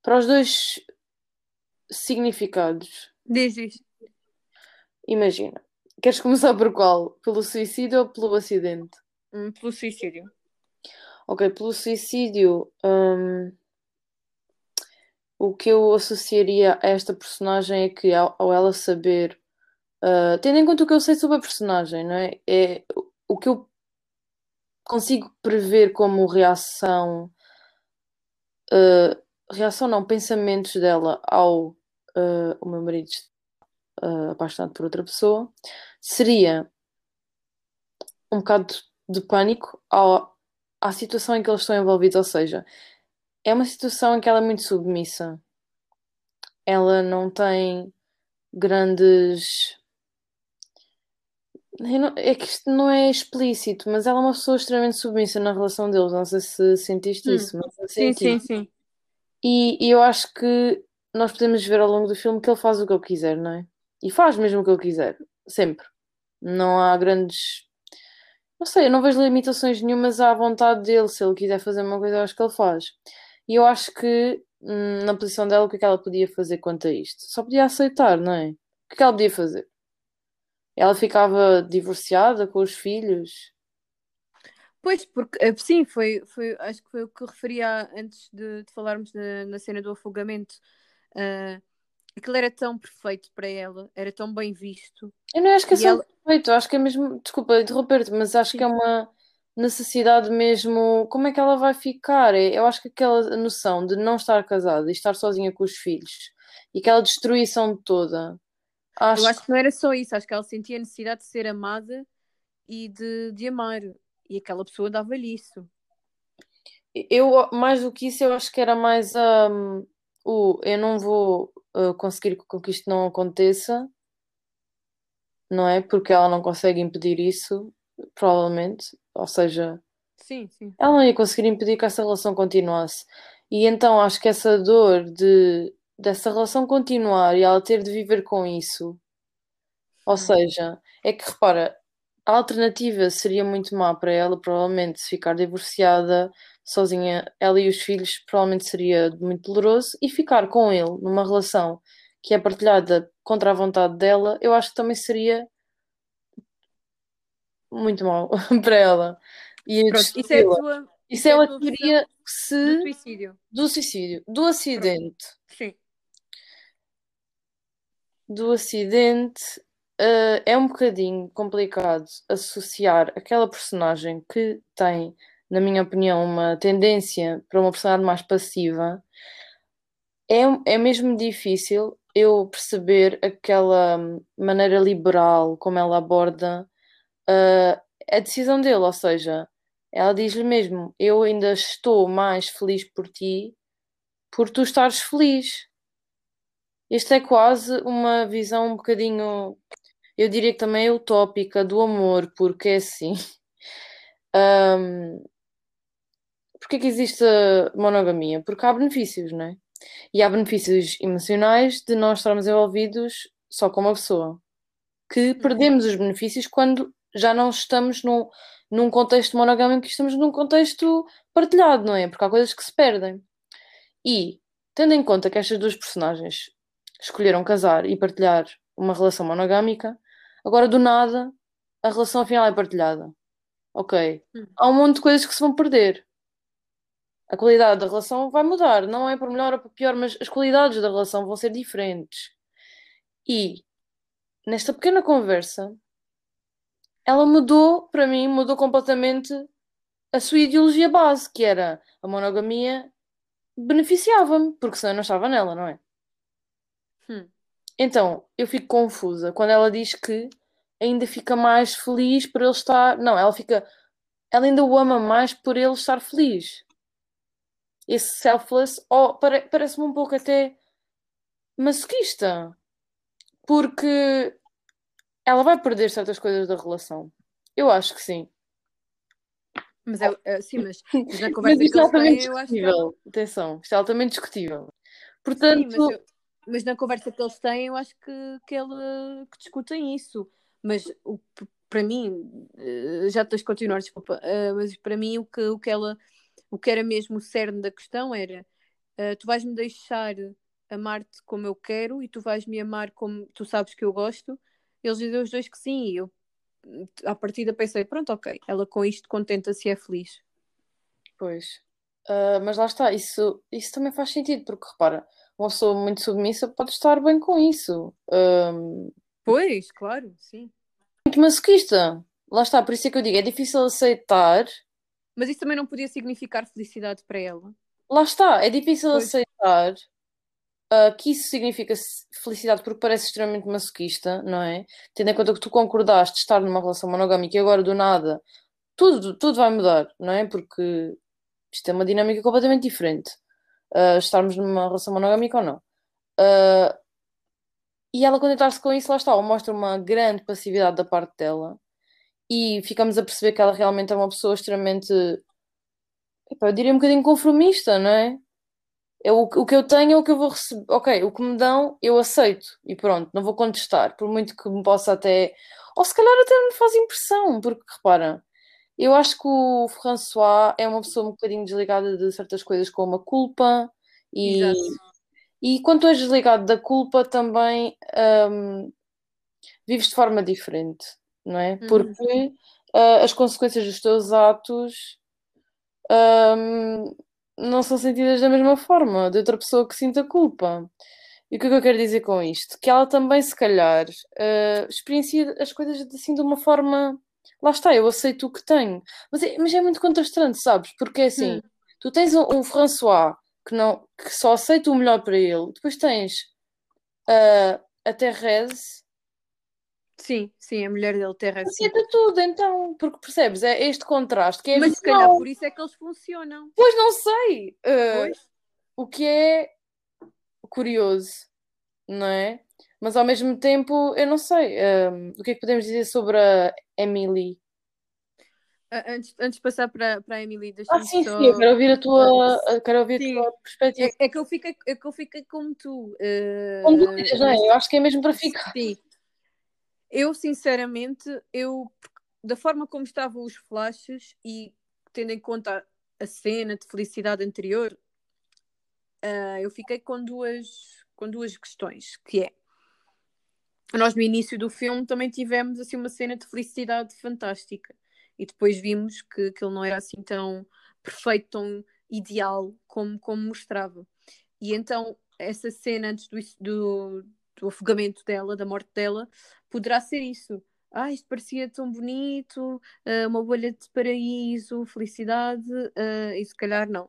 para os dois significados. Diz. Imagina. Queres começar por qual? Pelo suicídio ou pelo acidente? Hum, pelo suicídio. Ok, pelo suicídio. Hum, o que eu associaria a esta personagem é que, ao, ao ela saber. Uh, tendo em conta o que eu sei sobre a personagem, não é? É o que eu consigo prever como reação. Uh, reação não, pensamentos dela ao uh, o meu marido uh, apaixonado por outra pessoa, seria um bocado de pânico ao, à situação em que eles estão envolvidos, ou seja, é uma situação em que ela é muito submissa. Ela não tem grandes. Não, é que isto não é explícito, mas ela é uma pessoa extremamente submissa na relação deles. Não sei se sentiste hum. isso, mas sim, sim, sim. E, e eu acho que nós podemos ver ao longo do filme que ele faz o que ele quiser, não é? E faz mesmo o que ele quiser, sempre. Não há grandes. Não sei, eu não vejo limitações nenhumas à vontade dele. Se ele quiser fazer uma coisa, eu acho que ele faz. E eu acho que, hum, na posição dela, o que é que ela podia fazer quanto a isto? Só podia aceitar, não é? O que é que ela podia fazer? Ela ficava divorciada com os filhos. Pois, porque eh, sim, foi, foi, acho que foi o que referia antes de, de falarmos na, na, cena do afogamento. Uh, aquilo era tão perfeito para ela, era tão bem visto. Eu não acho que é só ela... perfeito, acho que é mesmo, desculpa interromper-te, mas acho sim. que é uma necessidade mesmo. Como é que ela vai ficar? É, eu acho que aquela noção de não estar casada e estar sozinha com os filhos e aquela destruição toda. Acho... Eu acho que não era só isso, acho que ela sentia a necessidade de ser amada e de, de amar. E aquela pessoa dava-lhe isso. Eu, mais do que isso, eu acho que era mais um, o eu não vou conseguir com que isto não aconteça, não é? Porque ela não consegue impedir isso, provavelmente. Ou seja, sim, sim. ela não ia conseguir impedir que essa relação continuasse. E então acho que essa dor de dessa relação continuar e ela ter de viver com isso, ou hum. seja, é que repara, a alternativa seria muito má para ela, provavelmente, se ficar divorciada, sozinha, ela e os filhos, provavelmente seria muito doloroso, e ficar com ele numa relação que é partilhada contra a vontade dela, eu acho que também seria muito mal *laughs* para ela. E Pronto, isso é a tua. Isso é, é a teoria se. Do suicídio. Do suicídio. Do acidente. Pronto. Sim. Do acidente uh, é um bocadinho complicado associar aquela personagem que tem, na minha opinião, uma tendência para uma personagem mais passiva. É, é mesmo difícil eu perceber aquela maneira liberal como ela aborda uh, a decisão dele, ou seja, ela diz-lhe mesmo: Eu ainda estou mais feliz por ti por tu estares feliz. Isto é quase uma visão um bocadinho eu diria que também é utópica do amor, porque é assim. *laughs* Um, porque que existe a monogamia? Porque há benefícios, não é? E há benefícios emocionais de nós estarmos envolvidos só com uma pessoa. Que uhum. perdemos os benefícios quando já não estamos num, num contexto monogâmico, estamos num contexto partilhado, não é? Porque há coisas que se perdem. E, tendo em conta que estas duas personagens escolheram casar e partilhar uma relação monogâmica, Agora, do nada, a relação afinal é partilhada. Ok. Hum. Há um monte de coisas que se vão perder. A qualidade da relação vai mudar. Não é para melhor ou para pior, mas as qualidades da relação vão ser diferentes. E, nesta pequena conversa, ela mudou, para mim, mudou completamente a sua ideologia base, que era a monogamia beneficiava-me, porque senão eu não estava nela, não é? Hum. Então, eu fico confusa quando ela diz que ainda fica mais feliz por ele estar. Não, ela fica. Ela ainda o ama mais por ele estar feliz. Esse selfless, oh, pare, parece-me um pouco até masoquista. Porque ela vai perder certas coisas da relação. Eu acho que sim. Mas é, é sim, mas, *laughs* mas na conversa mas isto é altamente têm, discutível. Que... Atenção, isto é altamente discutível. Portanto, sim, eu, mas na conversa que eles têm, eu acho que, que, ele, que discutem isso. Mas o, para mim, eh, já tens de continuar, desculpa, eh, mas para mim o que, o que ela, o que era mesmo o cerne da questão era uh, tu vais-me deixar amar-te como eu quero e tu vais-me amar como tu sabes que eu gosto. Eles dizem os dois que sim, e eu à partida pensei, pronto, ok, ela com isto contenta-se e é feliz. Pois, uh, mas lá está, isso, isso também faz sentido, porque repara, uma pessoa muito submissa pode estar bem com isso. Um, pois, claro, sim. Muito masoquista. Lá está, por isso é que eu digo, é difícil aceitar. Mas isso também não podia significar felicidade para ela. Lá está, é difícil pois. aceitar uh, que isso significa felicidade porque parece extremamente masoquista, não é? Tendo em conta que tu concordaste estar numa relação monogâmica e agora do nada tudo, tudo vai mudar, não é? Porque isto é uma dinâmica completamente diferente uh, estarmos numa relação monogâmica ou não. Uh, e ela contentar-se com isso, lá está, ou mostra uma grande passividade da parte dela e ficamos a perceber que ela realmente é uma pessoa extremamente, eu diria um bocadinho conformista, não é? é o, que eu tenho é o que eu vou receber. Ok, o que me dão, eu aceito e pronto, não vou contestar, por muito que me possa até. Ou se calhar até me faz impressão, porque repara, eu acho que o François é uma pessoa um bocadinho desligada de certas coisas, como a culpa e, Exato. e quando és desligado da culpa também um, vives de forma diferente, não é? Uhum. Porque uh, as consequências dos teus atos um, não são sentidas da mesma forma de outra pessoa que sinta culpa. E o que é que eu quero dizer com isto? Que ela também, se calhar, uh, experiencia as coisas assim de uma forma. Lá está, eu aceito o que tenho. Mas é, mas é muito contrastante, sabes? Porque é assim, hum. tu tens um, um, François que, não, que só aceita o melhor para ele, depois tens uh, a Therese Sim, sim, a mulher dele, Terra sim. Aceita tudo, então, porque percebes? É este contraste que é Mas se calhar por isso é que eles funcionam. Pois não sei. Uh, pois. O que é curioso, não é? Mas ao mesmo tempo, eu não sei. Uh, o que é que podemos dizer sobre a Emily? Uh, antes, antes de passar para, para a Emily, deixa Ah, sim, só... sim, eu quero ouvir a tua, quero ouvir sim. a tua perspectiva. É, é, que eu fiquei, é que eu fiquei como tu. Uh, com dúvidas, não é? Eu acho que é mesmo para ficar. Sim, eu, sinceramente, eu da forma como estavam os flashes e tendo em conta a cena de felicidade anterior, uh, eu fiquei com duas, com duas questões, que é nós no início do filme também tivemos assim uma cena de felicidade fantástica e depois vimos que aquilo não era assim tão perfeito, tão ideal como, como mostrava. E então essa cena antes do, do, do afogamento dela, da morte dela, poderá ser isso. Ah, isto parecia tão bonito, uh, uma bolha de paraíso, felicidade, uh, e se calhar não.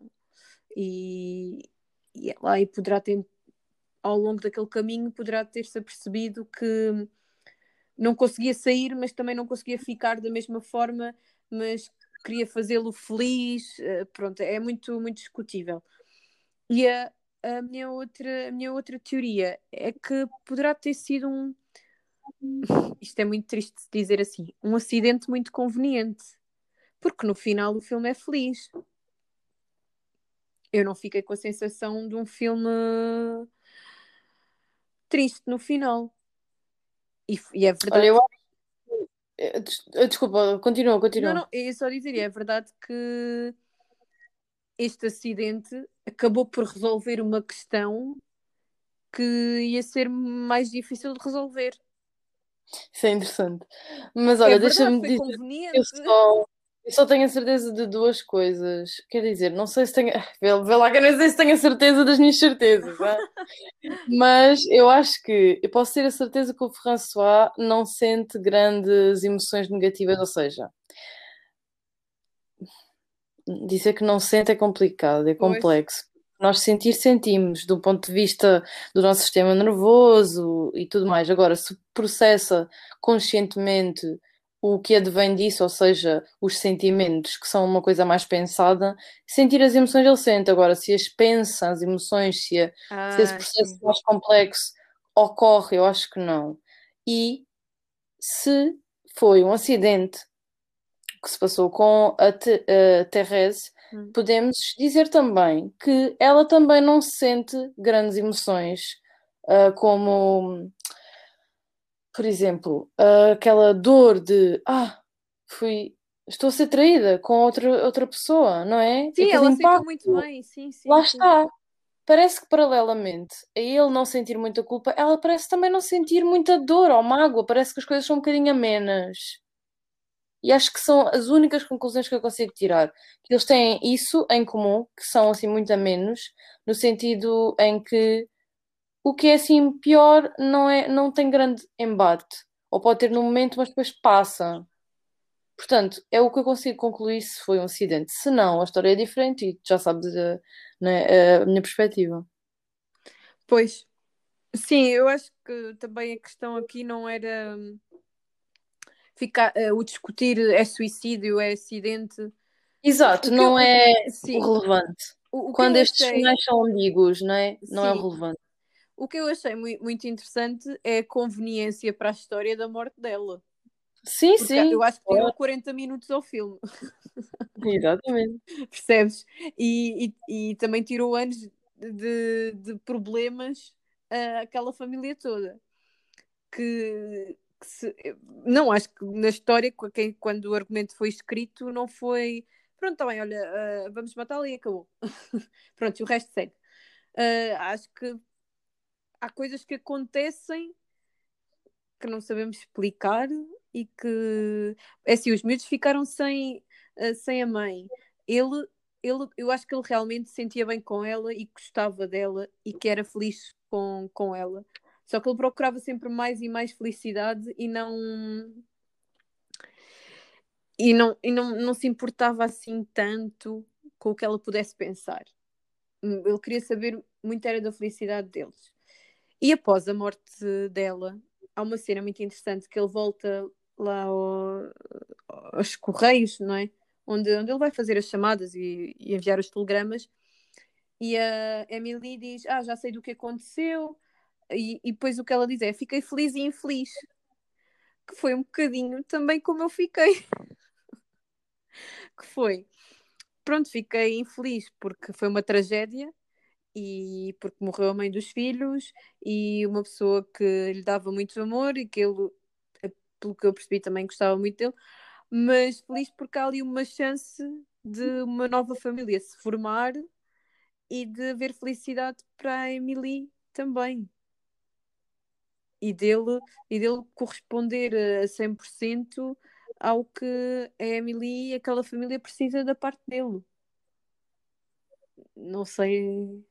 E, e ela aí poderá ter, ao longo daquele caminho, poderá ter-se apercebido que não conseguia sair, mas também não conseguia ficar da mesma forma, mas queria fazê-lo feliz. Uh, pronto, é muito, muito discutível. E a, a minha outra, a minha outra teoria é que poderá ter sido um. *laughs* Isto é muito triste de dizer assim, um acidente muito conveniente, porque no final o filme é feliz. Eu não fiquei com a sensação de um filme triste no final. E, e é verdade. Olha, eu... Eh, desculpa, continua, continua. Não, não, é só dizer, é verdade que este acidente acabou por resolver uma questão que ia ser mais difícil de resolver. Isso é interessante. Mas olha, é deixa-me dizer. Eu só, eu só tenho a certeza de duas coisas. Quer dizer, não sei se tenho. *laughs* Vê, vê lá que eu não sei se tenho a certeza das minhas certezas. É? *laughs* Mas eu acho que eu posso ter a certeza que o François não sente grandes emoções negativas, ou seja, dizer que não sente é complicado, é complexo. Pois. Nós sentir, sentimos, do ponto de vista do nosso sistema nervoso e tudo mais. Agora, se processa conscientemente o que advém disso, ou seja, os sentimentos, que são uma coisa mais pensada, sentir as emoções ele sente. Agora, se as pensa, as emoções, se, a, ah, se esse processo sim. mais complexo ocorre, eu acho que não. E se foi um acidente que se passou com a, Te, a Therese, hum. podemos dizer também que ela também não sente grandes emoções, uh, como, por exemplo, uh, aquela dor de ah, fui, estou a ser traída com outra, outra pessoa, não é? Sim, ela impacto. muito bem, sim, sim. Lá sim. está. Parece que, paralelamente a ele não sentir muita culpa, ela parece também não sentir muita dor ou mágoa. Parece que as coisas são um bocadinho amenas. E acho que são as únicas conclusões que eu consigo tirar. Que eles têm isso em comum, que são assim muito a menos, no sentido em que o que é assim pior não, é, não tem grande embate. Ou pode ter no momento, mas depois passa. Portanto, é o que eu consigo concluir se foi um acidente. Se não, a história é diferente e já sabes a, né, a minha perspectiva. Pois. Sim, eu acho que também a questão aqui não era ficar, uh, o discutir é suicídio, é acidente. Exato, não eu, é sim, relevante. O, o Quando estes achei... finais são ambíguos, não é? Não é sim. é relevante. O que eu achei muito, interessante é a conveniência para a história da morte dela. Sim, Porque sim. Eu acho que tirou 40 minutos ao filme. *laughs* Exatamente. Percebes? E, e, e, também tirou anos de, de problemas uh, aquela família toda. Que se, não, acho que na história, quando o argumento foi escrito, não foi pronto, está bem, olha, uh, vamos matá-lo e acabou. *laughs* pronto, o resto segue. Uh, acho que há coisas que acontecem que não sabemos explicar e que é assim, os miúdos ficaram sem, uh, sem a mãe. Ele, ele, eu acho que ele realmente sentia bem com ela e gostava dela e que era feliz com, com ela. Só que ele procurava sempre mais e mais felicidade e não e não, e não, não se importava assim tanto com o que ela pudesse pensar. Ele queria saber muito era da felicidade deles. E após a morte dela, há uma cena muito interessante que ele volta lá ao, aos correios, não é? Onde, onde ele vai fazer as chamadas e, e enviar os telegramas. E a Emily diz: Ah, já sei do que aconteceu. E, e depois o que ela diz é: Fiquei feliz e infeliz. Que foi um bocadinho também como eu fiquei. que foi, pronto, fiquei infeliz porque foi uma tragédia e porque morreu a mãe dos filhos e uma pessoa que lhe dava muito amor e que ele, pelo que eu percebi, também gostava muito dele, mas feliz porque há ali uma chance de uma nova família se formar e de haver felicidade para a Emily também. E dele, e dele corresponder a 100% ao que a Emily e aquela família precisa da parte dele. Não sei.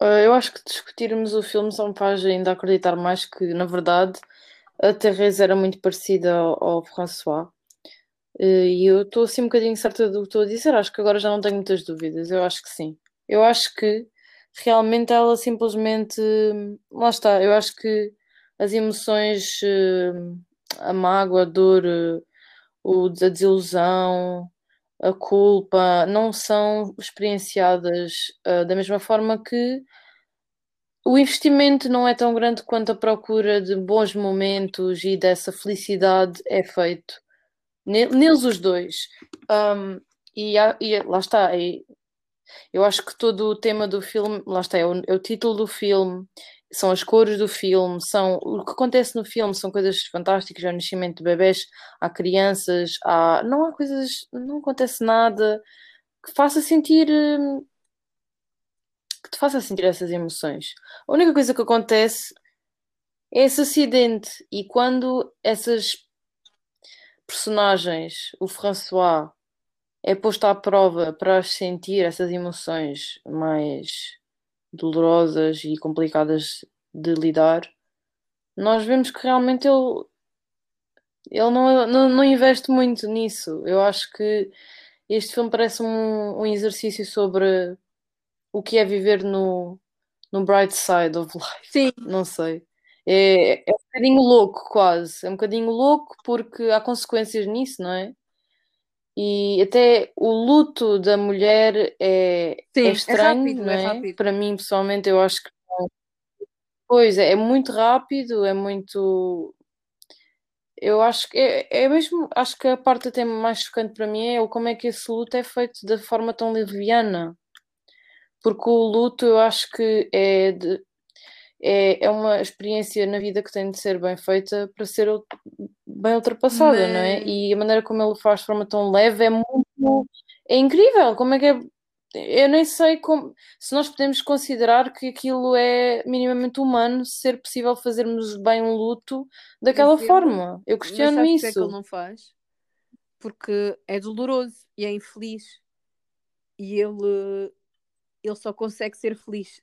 Eh, eu acho que discutirmos o filme só me faz ainda acreditar mais que, na verdade, a Thérèse era muito parecida ao, ao François. Eh, e eu estou assim um bocadinho certa do que estou a dizer. Acho que agora já não tenho muitas dúvidas. Eu acho que sim. Eu acho que realmente ela simplesmente. Lá está. Eu acho que as emoções eh, a mágoa, a dor, o, a desilusão, a culpa, não são experienciadas uh, da mesma forma que o investimento não é tão grande quanto a procura de bons momentos e dessa felicidade é feito. Neles os dois. Um, e, e, lá está, e, eu acho que todo o tema do filme, lá está, é o, é o título do filme, são as cores do filme, são o que acontece no filme são coisas fantásticas, há o nascimento de bebés, há crianças, há não há coisas, não acontece nada que faça sentir hum, que te faça sentir essas emoções. A única coisa que acontece é esse acidente e quando essas personagens, o François é posto à prova para sentir essas emoções mais dolorosas e complicadas de lidar, nós vemos que realmente ele, ele não, não, não investe muito nisso. Eu acho que este filme parece um, um exercício sobre o que é viver no, no bright side of life. Sim. Não sei. É, é um bocadinho louco, quase. É um bocadinho louco porque há consequências nisso, não é? E até o luto da mulher é, Sim, é, é estranho, é rápido, não é? é Para mim, pessoalmente, eu acho que. Pois é, é muito rápido, é muito. Eu acho que é, é mesmo. Acho que a parte até mais chocante para mim é o como é que esse luto é feito de forma tão leviana. Porque o luto eu acho que é de, é, é uma experiência na vida que tem de ser bem feita para ser bem ultrapassada, Mas... não é? E a maneira como ele faz de forma tão leve é muito. é incrível. Como é que é. Eu nem sei como, se nós podemos considerar que aquilo é minimamente humano, ser possível fazermos bem um luto daquela forma. Eu questiono Mas isso. É que ele não faz? Porque é doloroso e é infeliz. E ele, ele só consegue ser feliz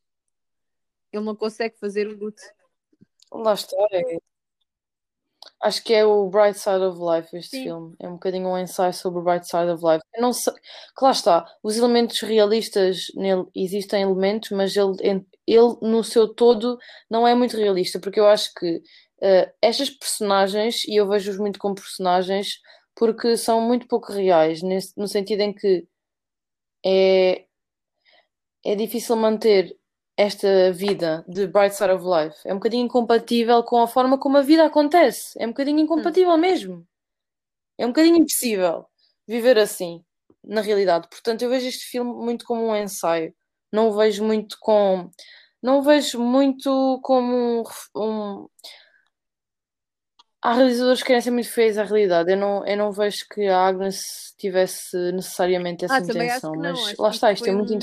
ele não consegue fazer o luto. Lá está. É... Acho que é o Bright Side of Life este Sim. filme. É um bocadinho um ensaio sobre o Bright Side of Life. Eu não sei... Que lá está. Os elementos realistas nele existem elementos, mas ele, ele no seu todo não é muito realista, porque eu acho que uh, estas personagens, e eu vejo-os muito como personagens, porque são muito pouco reais, nesse, no sentido em que é, é difícil manter esta vida de Bright Side of Life. É um bocadinho incompatível com a forma como a vida acontece. É um bocadinho incompatível hum. mesmo. É um bocadinho impossível viver assim, na realidade. Portanto, eu vejo este filme muito como um ensaio. Não o vejo muito com. Não o vejo muito como um. um... Há realizadores que querem ser muito feios à realidade. Eu não, eu não vejo que a Agnes tivesse necessariamente essa ah, intenção. Mas lá está, isto é muito um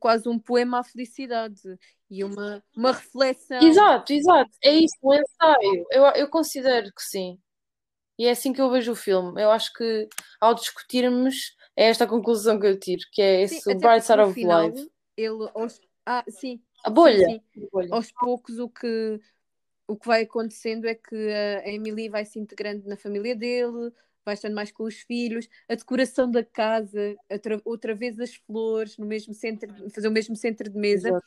quase um poema à felicidade e uma, uma reflexão. Exato, exato. É isso, o ensaio. Eu, eu considero que sim. E é assim que eu vejo o filme. Eu acho que ao discutirmos, é esta a conclusão que eu tiro, que é esse Sim, Bright Side of final, Life. Ele, aos- ah, sim, A bolha. sim, sim. A bolha. aos poucos o que, o que vai acontecendo é que a Emily vai se integrando na família dele, vai estando mais com os filhos, a decoração da casa, outra, vez as flores no mesmo centro, fazer o mesmo centro de mesa Exato.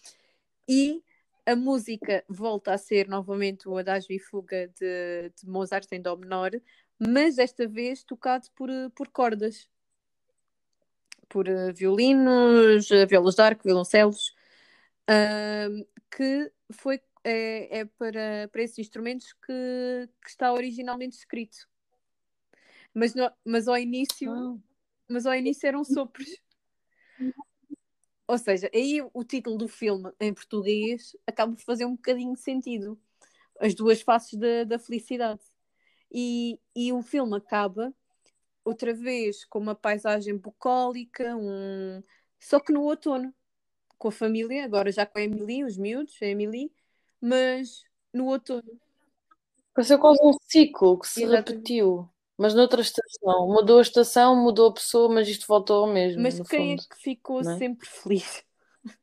e a música volta a ser novamente o Adagio e Fuga de, de Mozart em Dó menor, mas desta vez tocado por, por cordas, por eh, violinos, eh, violas de arco, violoncelos, ahm, que foi é, é para, para esses instrumentos que, que está originalmente escrito. Mas, no- mas ao início, Ah. mas ao início eram sopros. Ou seja, aí o título do filme em português acaba por fazer um bocadinho de sentido. As duas faces da, da felicidade. E, e o filme acaba outra vez com uma paisagem bucólica, um... só que no outono, com a família, agora já com a Emily, os miúdos, a Emily, mas no outono. Pareceu quase um ciclo que se Exatamente. repetiu. Mas noutra estação. Mudou a estação, mudou a pessoa, mas isto voltou ao mesmo, Mas quem fundo. é que ficou é? sempre feliz? *laughs*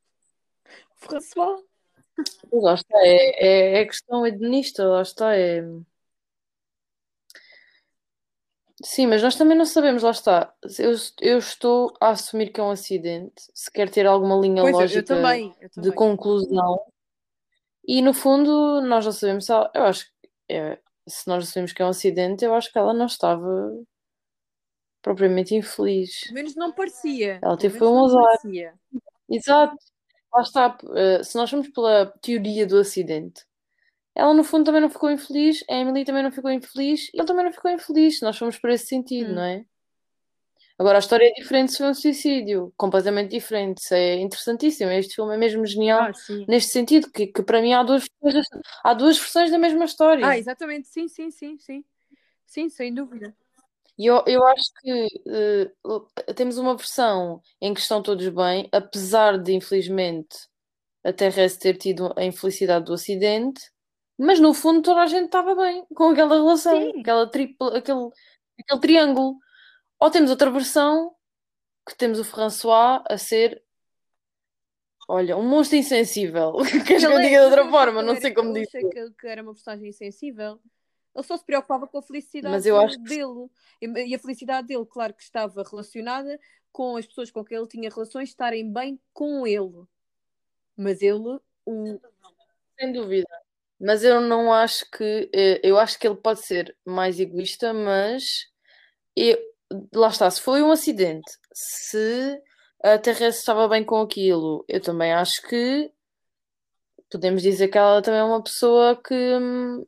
François. Lá está, é, é, é questão hedonista, lá está, é... Sim, mas nós também não sabemos, lá está. Eu, eu estou a assumir que é um acidente, se quer ter alguma linha Pois, eu, eu lógica também, eu de também. conclusão. E no fundo, nós não sabemos eu acho que é, se nós assumimos que é um acidente, eu acho que ela não estava propriamente infeliz. Pelo menos não parecia. Ela teve foi um azar. parecia. Exato. Lá está, eh, se nós formos pela teoria do acidente, ela no fundo também não ficou infeliz, a Emily também não ficou infeliz, e ele também não ficou infeliz, se nós formos por esse sentido, Hum. não é? Agora, a história é diferente se foi um suicídio, completamente diferente. Isso é interessantíssimo. Este filme é mesmo genial Ah, neste sentido, que, que para mim há duas, versões da- há duas versões da mesma história. Ah, exatamente, sim, sim, sim, sim. Sim, sem dúvida. E eu, eu acho que eh, temos uma versão em que estão todos bem, apesar de, infelizmente, a Terrestre ter tido a infelicidade do acidente, mas no fundo toda a gente estava bem com aquela relação, Sim. aquela tripla, aquele, aquele triângulo. Ou temos outra versão que temos o François a ser, olha, um monstro insensível. Queres *laughs* que eu é- diga de outra forma? Não sei como dizer. que que era uma personagem insensível. Ele só se preocupava com a felicidade Mas eu acho dele. E e a felicidade dele, claro que estava relacionada com as pessoas com quem ele tinha relações estarem bem com ele. Mas ele, o... Sem dúvida. Mas eu não acho que. eh, Eu acho que ele pode ser mais egoísta, mas. eu- lá está, se foi um acidente, se a Terrestre estava bem com aquilo, eu também acho que podemos dizer que ela também é uma pessoa que hum,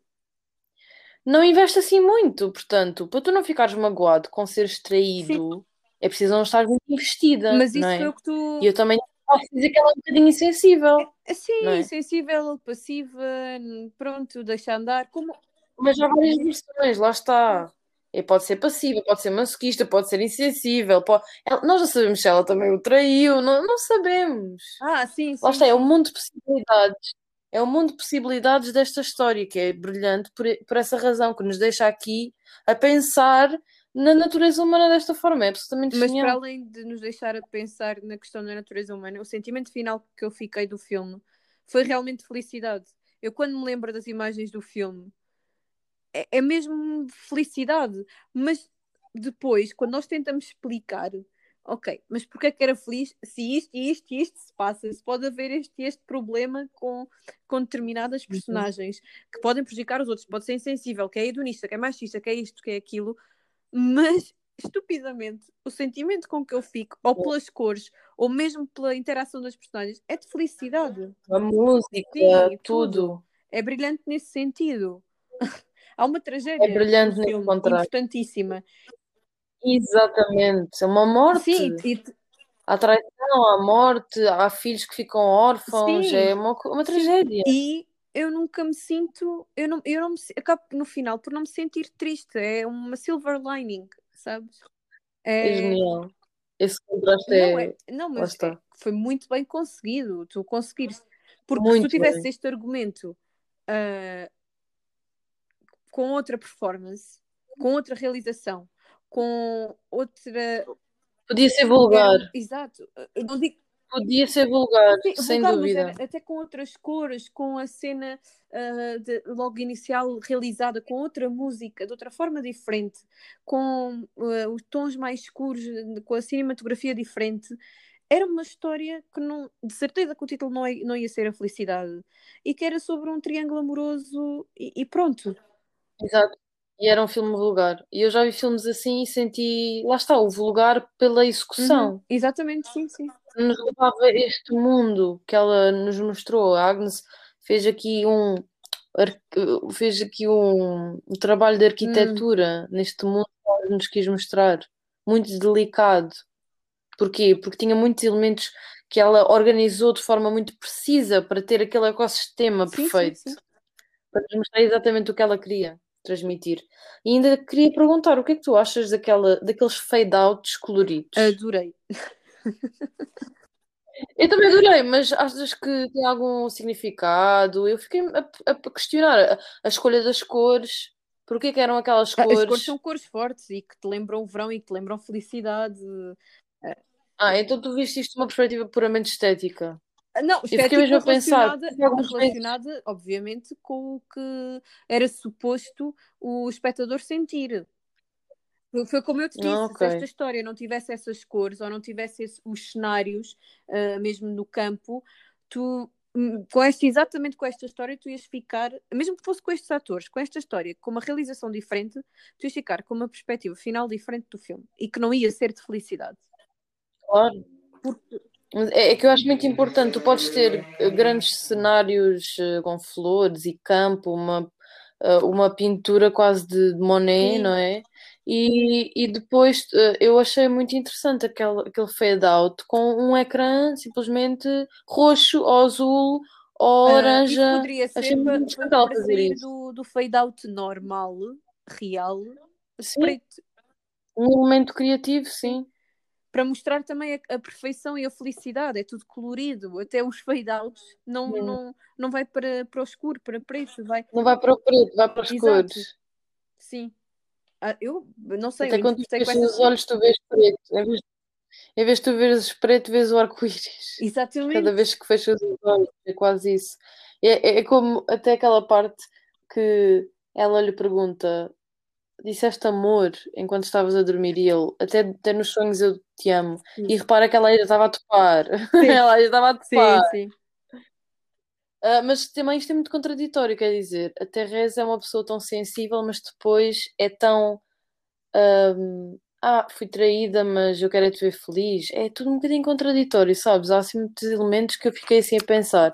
não investe assim muito. Portanto, para tu não ficares magoado com seres traído, é preciso não estar muito investida, mas isso é? foi o que tu. E eu também posso dizer que ela é um bocadinho insensível. Assim, não é? sensível, passiva, pronto, deixa andar. Como... Mas há várias versões, lá está. E pode ser passiva, pode ser masoquista, pode ser insensível. Pode... ela- Nós não sabemos se ela também o traiu, não, não sabemos. Ah, sim, sim. Lá está, é um mundo de possibilidades. É um mundo de possibilidades desta história que é brilhante por, por essa razão, que nos deixa aqui a pensar na natureza humana desta forma. É absolutamente Mas para genial. além de nos deixar a pensar na questão da natureza humana, o sentimento final que eu fiquei do filme foi realmente felicidade. Eu, quando me lembro das imagens do filme, é, é mesmo felicidade. Mas depois, quando nós tentamos explicar, ok, mas porquê é que era feliz se isto e isto e isto se passa? Se pode haver este este problema com, com determinadas personagens que podem prejudicar os outros, pode ser insensível, que é hedonista, que é machista, que é isto, que é aquilo, mas estupidamente o sentimento com que eu fico, ou pelas cores, ou mesmo pela interação das personagens, é de felicidade. A música, Sim, tudo. É brilhante nesse sentido. *laughs* Há uma tragédia É brilhante nesse filme, contraste. importantíssima. Exatamente. É uma morte. Sim, e, Há traição, há morte, há filhos que ficam órfãos, Sim. é uma, uma tragédia. e eu nunca me sinto, eu não, eu não me, acabo no final por não me sentir triste. É uma silver lining, sabes? É É, genial. esse contraste Não, é. é, não mas é- foi muito bem conseguido. Tu conseguires. Porque se Muito tu tivesses bem. este argumento ah, com outra performance, com outra realização, com outra. Podia ser vulgar. Era- exato. Não digo Podia ser vulgar, Sim, sem vulgar, dúvida. até com outras cores, com a cena ah, de- logo inicial realizada com outra música, de outra forma diferente, com ah, os tons mais escuros, com a cinematografia diferente. Era uma história que não, de certeza que o título não, é- não ia ser a felicidade e que era sobre um triângulo amoroso e, e pronto. Exato. E era um filme vulgar. E eu já vi filmes assim e senti, lá está, o vulgar pela execução. Uhum, Exatamente, sim, sim. Nos levava este mundo que ela nos mostrou. A Agnes fez aqui um fez aqui um, um trabalho de arquitetura neste mundo que ela nos quis mostrar. Muito delicado. Porquê? Porque tinha muitos elementos que ela organizou de forma muito precisa para ter aquele ecossistema Sim, sim, perfeito. sim. Para nos mostrar exatamente o que ela queria transmitir. E ainda queria perguntar, o que é que tu achas daquela, daqueles fade-outs coloridos? Adorei. Eu também adorei, mas achas que tem algum significado? Eu fiquei a, a questionar a, a escolha das cores. Porquê que eram aquelas Ah, As cores? cores são cores fortes e que te lembram o verão e que te lembram felicidade. Ah, então tu viste isto de uma perspectiva puramente estética. Não, estética mesmo a pensar, relacionada, porque relacionada, obviamente, com o que era suposto o espectador sentir. Foi- como eu te disse, Ah, se esta história não tivesse essas cores ou não tivesse esse- os cenários, ah, mesmo no campo, tu, hum, com esta, exatamente com esta história, tu ias ficar, mesmo que fosse com estes atores, com esta história, com uma realização diferente, tu ias ficar com uma perspectiva final diferente do filme e que não ia ser de felicidade. Claro. Mas É, é que eu acho muito importante. Tu podes ter eh, grandes cenários eh, com flores e campo, uma, eh, uma pintura quase de de Monet, Sim. não é? E, e depois eu achei muito interessante aquele, aquele fade-out com um ecrã simplesmente roxo ou azul ou isso laranja. poderia Achei ser muito para, interessante ela fazer isso. do, do fade-out normal, real, Sim. preto. Um elemento criativo, sim. Para mostrar também a, a perfeição e a felicidade. É tudo colorido, até os fade-outs não, Hum. não, não vai para, para o escuro, para preto, vai. Não vai para o preto, vai para as Exato. cores. Sim. Ah, eu não sei, Até eu quando tu fechas os olhos, tu vês preto. Em vez, em vez de tu veres preto, vês o arco-íris. Exatamente. Cada vez que fechas os olhos, é quase isso. É, é- é como até aquela parte que ela lhe pergunta: Disseste amor enquanto estavas a dormir? E ele, até, até nos sonhos eu te amo. Sim. E repara que ela ainda estava a topar. Sim. *laughs* ela ainda estava a Sim, topar. sim. Ah, mas também isto é muito contraditório, quer dizer, a Teresa é uma pessoa tão sensível, mas depois é tão. ahm, ah, fui traída, mas eu quero é te ver feliz. É tudo um bocadinho contraditório, sabes? Há assim muitos elementos que eu fiquei assim a pensar.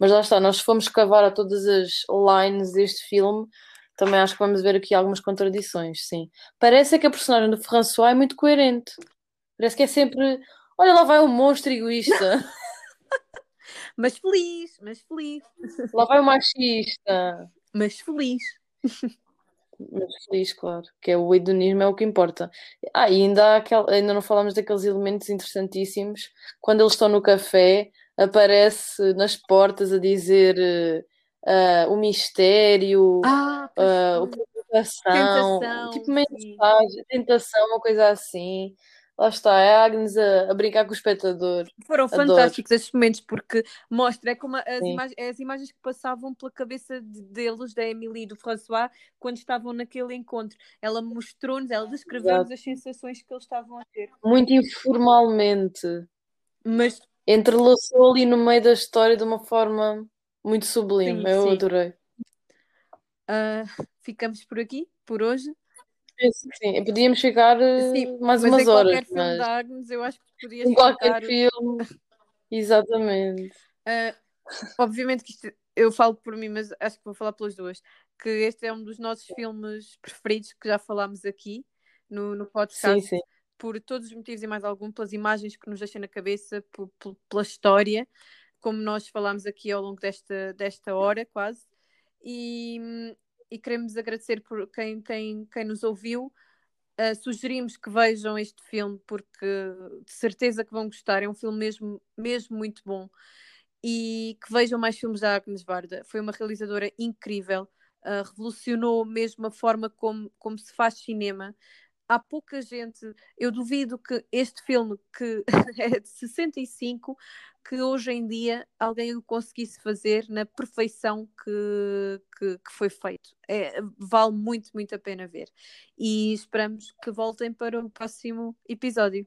Mas lá está, nós fomos cavar a todas as lines deste filme, também acho que vamos ver aqui algumas contradições, sim. Parece que a personagem do François é muito coerente. Parece que é sempre. Olha, lá vai um monstro egoísta. *laughs* Mas feliz, mas feliz, Lá vai o machista. mas feliz. Mas feliz, claro, que é o hedonismo é o que importa. Ah, ainda aquel, ainda não falamos daqueles elementos interessantíssimos. Quando eles estão no café, aparece nas portas a dizer ah, o mistério, Ah, ah, o Tentação, tipo mensagem, tentação, uma coisa assim. Lá está, é a Agnes a, a brincar com o espectador. Foram Adoro. fantásticos esses momentos porque mostra é como as, imag as imagens que passavam pela cabeça de- deles, da Emily e do François, quando estavam naquele encontro. Ela mostrou-nos, ela descreveu-nos as sensações que eles estavam a ter. Muito informalmente. Mas Entrelaçou ali no meio da história de uma forma muito sublime. Sim, Eu sim. adorei. ah, ficamos por aqui, por hoje. Que Sim, podíamos chegar eh, Sim, mais mas umas horas, mas da Agnes, eu acho que podias em qualquer filme, *laughs* exatamente. Ah, obviamente que isto, eu falo por mim, mas acho que vou falar pelas duas. Que este é um dos nossos filmes preferidos que já falámos aqui no, no Sim, podcast. sim. por todos os motivos e mais algum, pelas imagens que nos deixam na cabeça, por- por- pela história, como nós falámos aqui ao longo desta, desta hora, quase. E, e queremos agradecer por quem, quem, quem nos ouviu. Uh, sugerimos que vejam este filme porque de certeza que vão gostar. É um filme mesmo, mesmo muito bom. E que vejam mais filmes da Agnes Varda. Foi uma realizadora incrível. Uh, revolucionou mesmo a forma como, como se faz cinema há pouca gente. Eu duvido que este filme, que *laughs* é de 65, que hoje em dia alguém o conseguisse fazer na perfeição que, que, que, foi feito. É, vale muito, muito a pena ver. E esperamos que voltem para o próximo episódio.